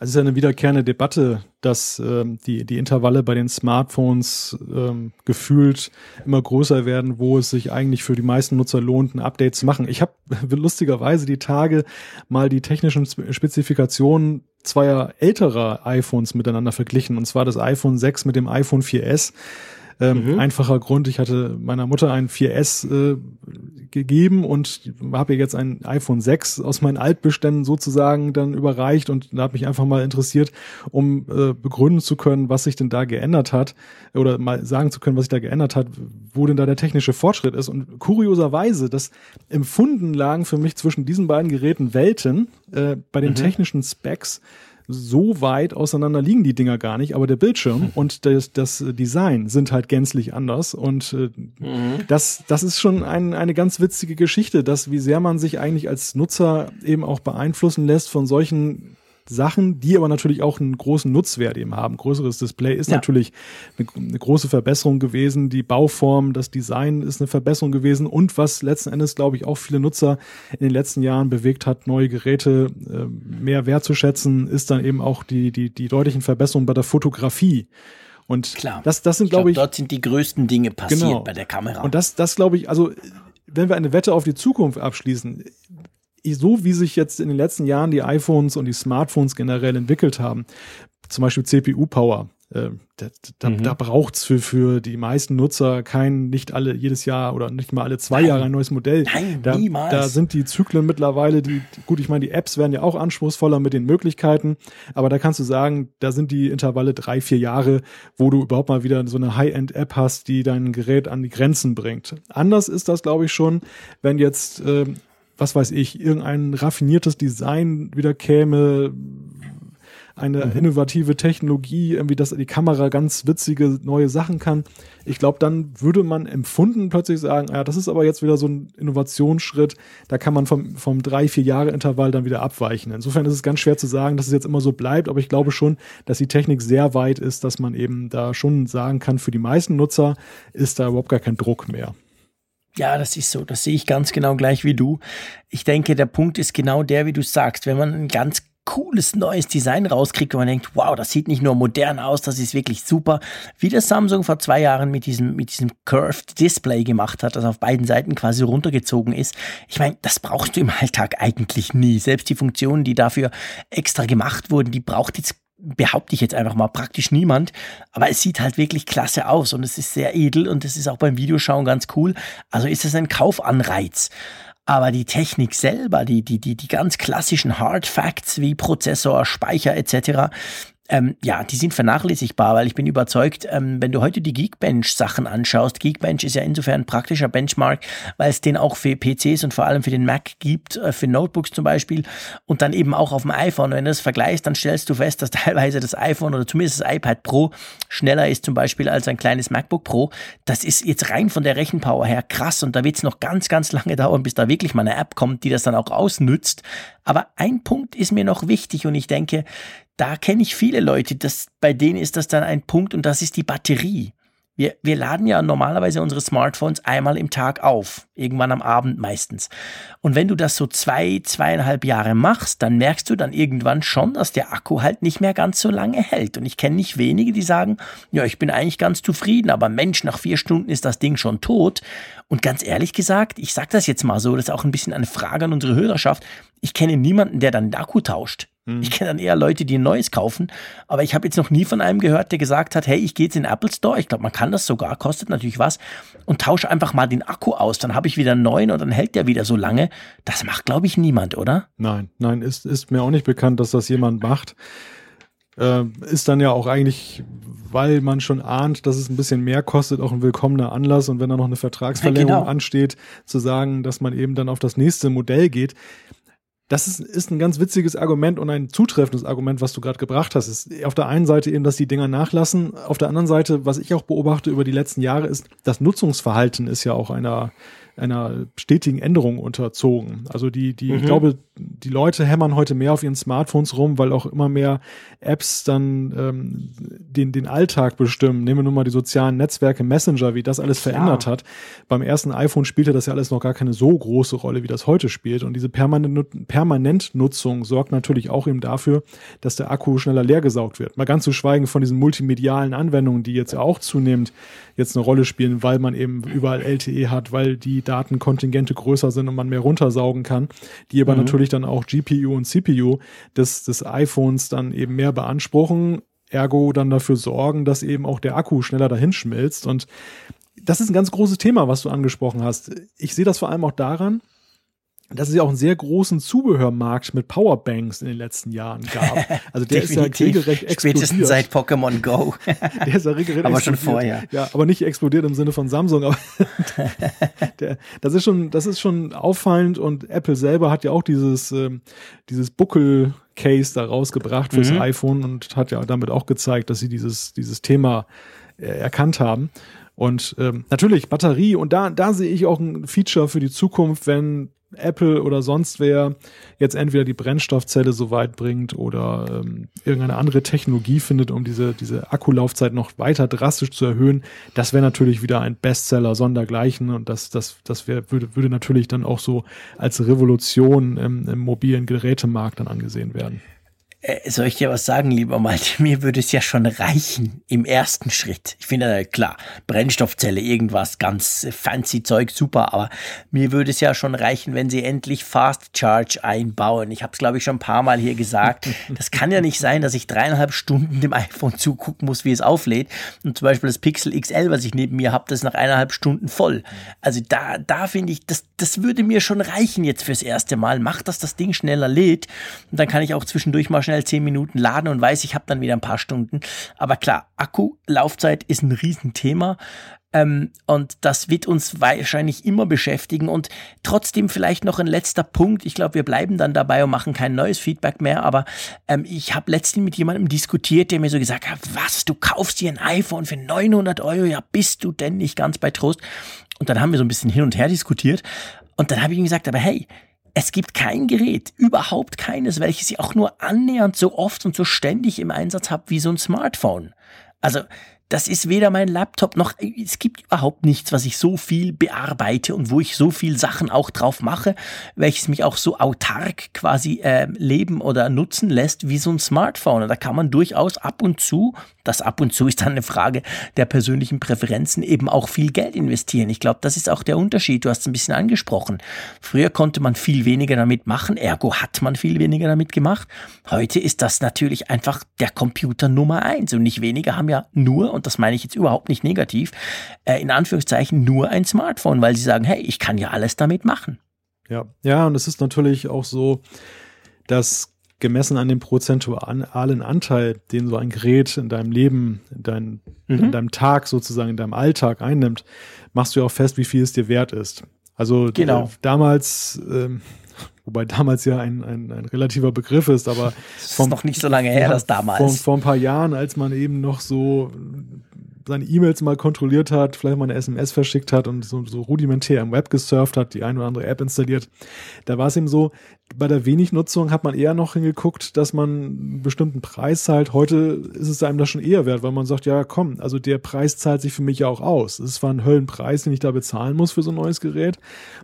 Also es ist ja eine wiederkehrende Debatte, dass ähm, die, die Intervalle bei den Smartphones ähm, gefühlt immer größer werden, wo es sich eigentlich für die meisten Nutzer lohnt, ein Update zu machen. Ich habe lustigerweise die Tage mal die technischen Spezifikationen zweier älterer iPhones miteinander verglichen, und zwar das iPhone 6 mit dem iPhone 4S. Ähm, mhm. Einfacher Grund, ich hatte meiner Mutter ein 4S äh, gegeben und habe ihr jetzt ein iPhone 6 aus meinen Altbeständen sozusagen dann überreicht und da hat mich einfach mal interessiert, um äh, begründen zu können, was sich denn da geändert hat oder mal sagen zu können, was sich da geändert hat, wo denn da der technische Fortschritt ist. Und kurioserweise, das Empfunden lagen für mich zwischen diesen beiden Geräten Welten äh, bei den mhm. technischen Specs so weit auseinander liegen die Dinger gar nicht, aber der Bildschirm hm. und das, das Design sind halt gänzlich anders und äh, mhm. das, das ist schon ein, eine ganz witzige Geschichte, dass wie sehr man sich eigentlich als Nutzer eben auch beeinflussen lässt von solchen Sachen, die aber natürlich auch einen großen Nutzwert eben haben. Größeres Display ist ja. natürlich eine, eine, große Verbesserung gewesen. Die Bauform, das Design ist eine Verbesserung gewesen und was letzten Endes, glaube ich, auch viele Nutzer in den letzten Jahren bewegt hat, neue Geräte äh, mehr wertzuschätzen, ist dann eben auch die, die, die deutlichen Verbesserungen bei der Fotografie. Und Klar. das, das sind, glaube ich, glaub, dort sind die größten Dinge passiert genau. bei der Kamera. Und das, das glaube ich, also wenn wir eine Wette auf die Zukunft abschließen, so wie sich jetzt in den letzten Jahren die iPhones und die Smartphones generell entwickelt haben, zum Beispiel CPU-Power, äh, da, da, mhm. da braucht's für, für die meisten Nutzer kein, nicht alle jedes Jahr oder nicht mal alle zwei Nein. Jahre ein neues Modell. Nein, da, niemals. Da sind die Zyklen mittlerweile, die, gut, ich meine, die Apps werden ja auch anspruchsvoller mit den Möglichkeiten, aber da kannst du sagen, da sind die Intervalle drei, vier Jahre, wo du überhaupt mal wieder so eine High-End-App hast, die dein Gerät an die Grenzen bringt. Anders ist das, glaube ich, schon, wenn jetzt äh, was weiß ich, irgendein raffiniertes Design wieder käme, eine mhm. innovative Technologie, irgendwie, dass die Kamera ganz witzige neue Sachen kann. Ich glaube, dann würde man empfunden plötzlich sagen, ja, das ist aber jetzt wieder so ein Innovationsschritt, da kann man vom, vom drei, vier Jahre Intervall dann wieder abweichen. Insofern ist es ganz schwer zu sagen, dass es jetzt immer so bleibt, aber ich glaube schon, dass die Technik sehr weit ist, dass man eben da schon sagen kann, für die meisten Nutzer ist da überhaupt gar kein Druck mehr. Ja, das ist so. Das sehe ich ganz genau gleich wie du. Ich denke, der Punkt ist genau der, wie du sagst. Wenn man ein ganz cooles neues Design rauskriegt, wo man denkt, wow, das sieht nicht nur modern aus, das ist wirklich super, wie das Samsung vor zwei Jahren mit diesem, mit diesem Curved Display gemacht hat, das auf beiden Seiten quasi runtergezogen ist. Ich meine, das brauchst du im Alltag eigentlich nie. Selbst die Funktionen, die dafür extra gemacht wurden, die braucht jetzt behaupte ich jetzt einfach mal praktisch niemand, aber es sieht halt wirklich klasse aus und es ist sehr edel und es ist auch beim Videoschauen ganz cool. Also ist es ein Kaufanreiz. Aber die Technik selber, die, die, die, die ganz klassischen Hard Facts wie Prozessor, Speicher etc., ähm, ja, die sind vernachlässigbar, weil ich bin überzeugt, ähm, wenn du heute die Geekbench-Sachen anschaust, Geekbench ist ja insofern ein praktischer Benchmark, weil es den auch für PCs und vor allem für den Mac gibt, äh, für Notebooks zum Beispiel und dann eben auch auf dem iPhone. Wenn du das vergleichst, dann stellst du fest, dass teilweise das iPhone oder zumindest das iPad Pro schneller ist zum Beispiel als ein kleines MacBook Pro. Das ist jetzt rein von der Rechenpower her krass und da wird es noch ganz, ganz lange dauern, bis da wirklich mal eine App kommt, die das dann auch ausnützt. Aber ein Punkt ist mir noch wichtig und ich denke, da kenne ich viele Leute, das, bei denen ist das dann ein Punkt und das ist die Batterie. Wir, wir laden ja normalerweise unsere Smartphones einmal im Tag auf, irgendwann am Abend meistens. Und wenn du das so zwei, zweieinhalb Jahre machst, dann merkst du dann irgendwann schon, dass der Akku halt nicht mehr ganz so lange hält. Und ich kenne nicht wenige, die sagen, ja, ich bin eigentlich ganz zufrieden, aber Mensch, nach vier Stunden ist das Ding schon tot. Und ganz ehrlich gesagt, ich sage das jetzt mal so, das ist auch ein bisschen eine Frage an unsere Hörerschaft. Ich kenne niemanden, der dann den Akku tauscht. Mhm. Ich kenne dann eher Leute, die ein neues kaufen, aber ich habe jetzt noch nie von einem gehört, der gesagt hat, hey, ich gehe jetzt in den Apple Store, ich glaube, man kann das sogar, kostet natürlich was, und tausche einfach mal den Akku aus, dann habe ich wieder einen neuen und dann hält der wieder so lange. Das macht, glaube ich, niemand, oder? Nein, nein, ist, ist mir auch nicht bekannt, dass das jemand macht. Äh, ist dann ja auch eigentlich, weil man schon ahnt, dass es ein bisschen mehr kostet, auch ein willkommener Anlass und wenn da noch eine Vertragsverlängerung ja, genau. ansteht, zu sagen, dass man eben dann auf das nächste Modell geht das ist, ist ein ganz witziges Argument und ein zutreffendes Argument, was du gerade gebracht hast. Ist auf der einen Seite eben, dass die Dinger nachlassen. Auf der anderen Seite, was ich auch beobachte über die letzten Jahre, ist, das Nutzungsverhalten ist ja auch einer einer stetigen Änderung unterzogen. Also die, die, mhm. ich glaube, die Leute hämmern heute mehr auf ihren Smartphones rum, weil auch immer mehr Apps dann ähm, den, den Alltag bestimmen. Nehmen wir nur mal die sozialen Netzwerke, Messenger, wie das alles verändert ja. hat. Beim ersten iPhone spielte das ja alles noch gar keine so große Rolle, wie das heute spielt. Und diese Permanent, Permanentnutzung sorgt natürlich auch eben dafür, dass der Akku schneller leergesaugt wird. Mal ganz zu schweigen von diesen multimedialen Anwendungen, die jetzt ja auch zunehmend jetzt eine Rolle spielen, weil man eben überall LTE hat, weil die Datenkontingente größer sind und man mehr runtersaugen kann, die aber mhm. natürlich dann auch GPU und CPU des, des iPhones dann eben mehr beanspruchen, ergo dann dafür sorgen, dass eben auch der Akku schneller dahin schmilzt und das ist ein ganz großes Thema, was du angesprochen hast. Ich sehe das vor allem auch daran, dass es ja auch einen sehr großen Zubehörmarkt mit Powerbanks in den letzten Jahren gab. Also der ist ja regelrecht explodiert. Spätestens seit Pokémon Go. der ist ja regelrecht aber schon vorher. Ja, aber nicht explodiert im Sinne von Samsung. Aber der, das ist schon, das ist schon auffallend und Apple selber hat ja auch dieses, ähm, dieses Buckel Case da rausgebracht fürs mhm. iPhone und hat ja damit auch gezeigt, dass sie dieses, dieses Thema äh, erkannt haben. Und ähm, natürlich Batterie und da, da sehe ich auch ein Feature für die Zukunft, wenn Apple oder sonst wer jetzt entweder die Brennstoffzelle so weit bringt oder ähm, irgendeine andere Technologie findet, um diese, diese Akkulaufzeit noch weiter drastisch zu erhöhen, das wäre natürlich wieder ein Bestseller sondergleichen und das, das, das wär, würde, würde natürlich dann auch so als Revolution im, im mobilen Gerätemarkt dann angesehen werden. Äh, soll ich dir was sagen, lieber Malte? Mir würde es ja schon reichen im ersten Schritt. Ich finde, äh, klar, Brennstoffzelle, irgendwas ganz fancy Zeug, super, aber mir würde es ja schon reichen, wenn sie endlich Fast Charge einbauen. Ich habe es, glaube ich, schon ein paar Mal hier gesagt. Das kann ja nicht sein, dass ich dreieinhalb Stunden dem iPhone zugucken muss, wie es auflädt. Und zum Beispiel das Pixel XL, was ich neben mir habe, das ist nach eineinhalb Stunden voll. Also da, da finde ich, das, das würde mir schon reichen jetzt fürs erste Mal. Macht, dass das Ding schneller lädt. Und dann kann ich auch zwischendurch mal schnell zehn Minuten laden und weiß, ich habe dann wieder ein paar Stunden. Aber klar, Akku, Laufzeit ist ein Riesenthema. Ähm, und das wird uns wahrscheinlich immer beschäftigen. Und trotzdem vielleicht noch ein letzter Punkt. Ich glaube, wir bleiben dann dabei und machen kein neues Feedback mehr. Aber ähm, ich habe letztens mit jemandem diskutiert, der mir so gesagt hat, was, du kaufst dir ein iPhone für 900 Euro? Ja, bist du denn nicht ganz bei Trost? Und dann haben wir so ein bisschen hin und her diskutiert. Und dann habe ich ihm gesagt, aber hey, es gibt kein Gerät, überhaupt keines, welches ich auch nur annähernd so oft und so ständig im Einsatz habe wie so ein Smartphone. Also das ist weder mein Laptop noch, es gibt überhaupt nichts, was ich so viel bearbeite und wo ich so viel Sachen auch drauf mache, welches mich auch so autark quasi äh, leben oder nutzen lässt wie so ein Smartphone. Und da kann man durchaus ab und zu das ab und zu ist dann eine Frage der persönlichen Präferenzen, eben auch viel Geld investieren. Ich glaube, das ist auch der Unterschied. Du hast es ein bisschen angesprochen. Früher konnte man viel weniger damit machen, ergo hat man viel weniger damit gemacht. Heute ist das natürlich einfach der Computer Nummer eins und nicht weniger haben ja nur, und das meine ich jetzt überhaupt nicht negativ, äh, in Anführungszeichen nur ein Smartphone, weil sie sagen, hey, ich kann ja alles damit machen. Ja, ja, und es ist natürlich auch so, dass gemessen an dem prozentualen Anteil, den so ein Gerät in deinem Leben, in, dein, mhm. in deinem Tag sozusagen, in deinem Alltag einnimmt, machst du ja auch fest, wie viel es dir wert ist. Also genau. Damals, ähm, wobei damals ja ein, ein, ein relativer Begriff ist, aber das ist noch nicht so lange her, ja, das damals. Vor, vor ein paar Jahren, als man eben noch so seine E-Mails mal kontrolliert hat, vielleicht mal eine SMS verschickt hat und so, so rudimentär im Web gesurft hat, die eine oder andere App installiert, da war es eben so, bei der Wenig-Nutzung hat man eher noch hingeguckt, dass man einen bestimmten Preis zahlt. Heute ist es einem das schon eher wert, weil man sagt, ja komm, also der Preis zahlt sich für mich ja auch aus. Es ist zwar ein Höllenpreis, den ich da bezahlen muss für so ein neues Gerät,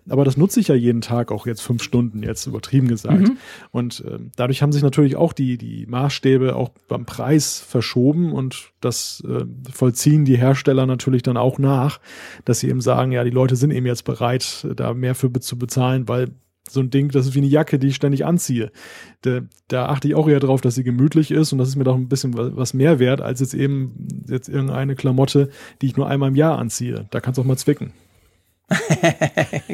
aber das nutze ich ja jeden Tag auch jetzt fünf Stunden, jetzt übertrieben gesagt. Mhm. Und äh, dadurch haben sich natürlich auch die, die Maßstäbe auch beim Preis verschoben und das äh, vollziehen die Hersteller natürlich dann auch nach, dass sie eben sagen, ja, die Leute sind eben jetzt bereit, da mehr für zu bezahlen, weil so ein Ding, das ist wie eine Jacke, die ich ständig anziehe. Da, da achte ich auch eher drauf, dass sie gemütlich ist und das ist mir doch ein bisschen was mehr wert, als jetzt eben jetzt irgendeine Klamotte, die ich nur einmal im Jahr anziehe. Da kannst du auch mal zwicken.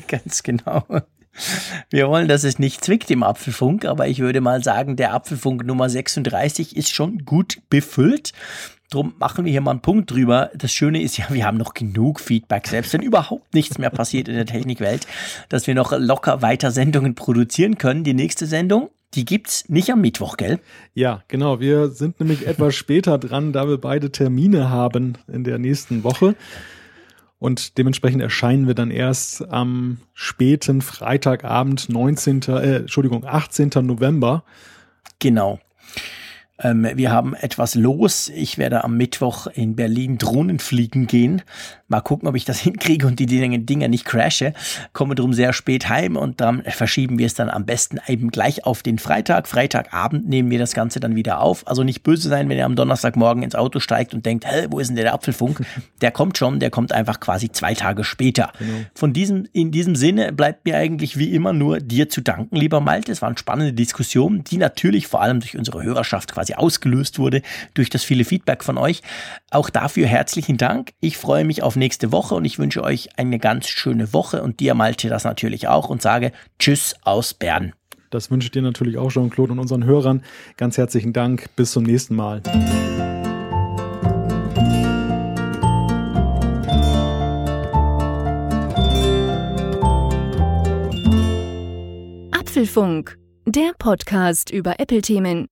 Ganz genau. Wir wollen, dass es nicht zwickt im Apfelfunk, aber ich würde mal sagen, der Apfelfunk Nummer 36 ist schon gut befüllt. Drum machen wir hier mal einen Punkt drüber. Das Schöne ist ja, wir haben noch genug Feedback, selbst wenn überhaupt nichts mehr passiert in der Technikwelt, dass wir noch locker weiter Sendungen produzieren können. Die nächste Sendung, die gibt's nicht am Mittwoch, gell? Ja, genau. Wir sind nämlich etwas später dran, da wir beide Termine haben in der nächsten Woche. Und dementsprechend erscheinen wir dann erst am späten Freitagabend, 19. Äh, Entschuldigung, 18. November. Genau. Ähm, wir haben etwas los. Ich werde am Mittwoch in Berlin Drohnen fliegen gehen. Mal gucken, ob ich das hinkriege und die Dinger nicht crashe. Komme drum sehr spät heim und dann verschieben wir es dann am besten eben gleich auf den Freitag. Freitagabend nehmen wir das Ganze dann wieder auf. Also nicht böse sein, wenn ihr am Donnerstagmorgen ins Auto steigt und denkt, hä, wo ist denn der Apfelfunk? Der kommt schon, der kommt einfach quasi zwei Tage später. Genau. Von diesem, in diesem Sinne bleibt mir eigentlich wie immer nur dir zu danken, lieber Malte. Es waren spannende Diskussionen, die natürlich vor allem durch unsere Hörerschaft quasi ausgelöst wurde, durch das viele Feedback von euch. Auch dafür herzlichen Dank. Ich freue mich auf nächste Woche und ich wünsche euch eine ganz schöne Woche und dir, Malte, das natürlich auch und sage Tschüss aus Bern. Das wünsche ich dir natürlich auch, Jean-Claude, und unseren Hörern. Ganz herzlichen Dank. Bis zum nächsten Mal. Apfelfunk, der Podcast über Apple-Themen.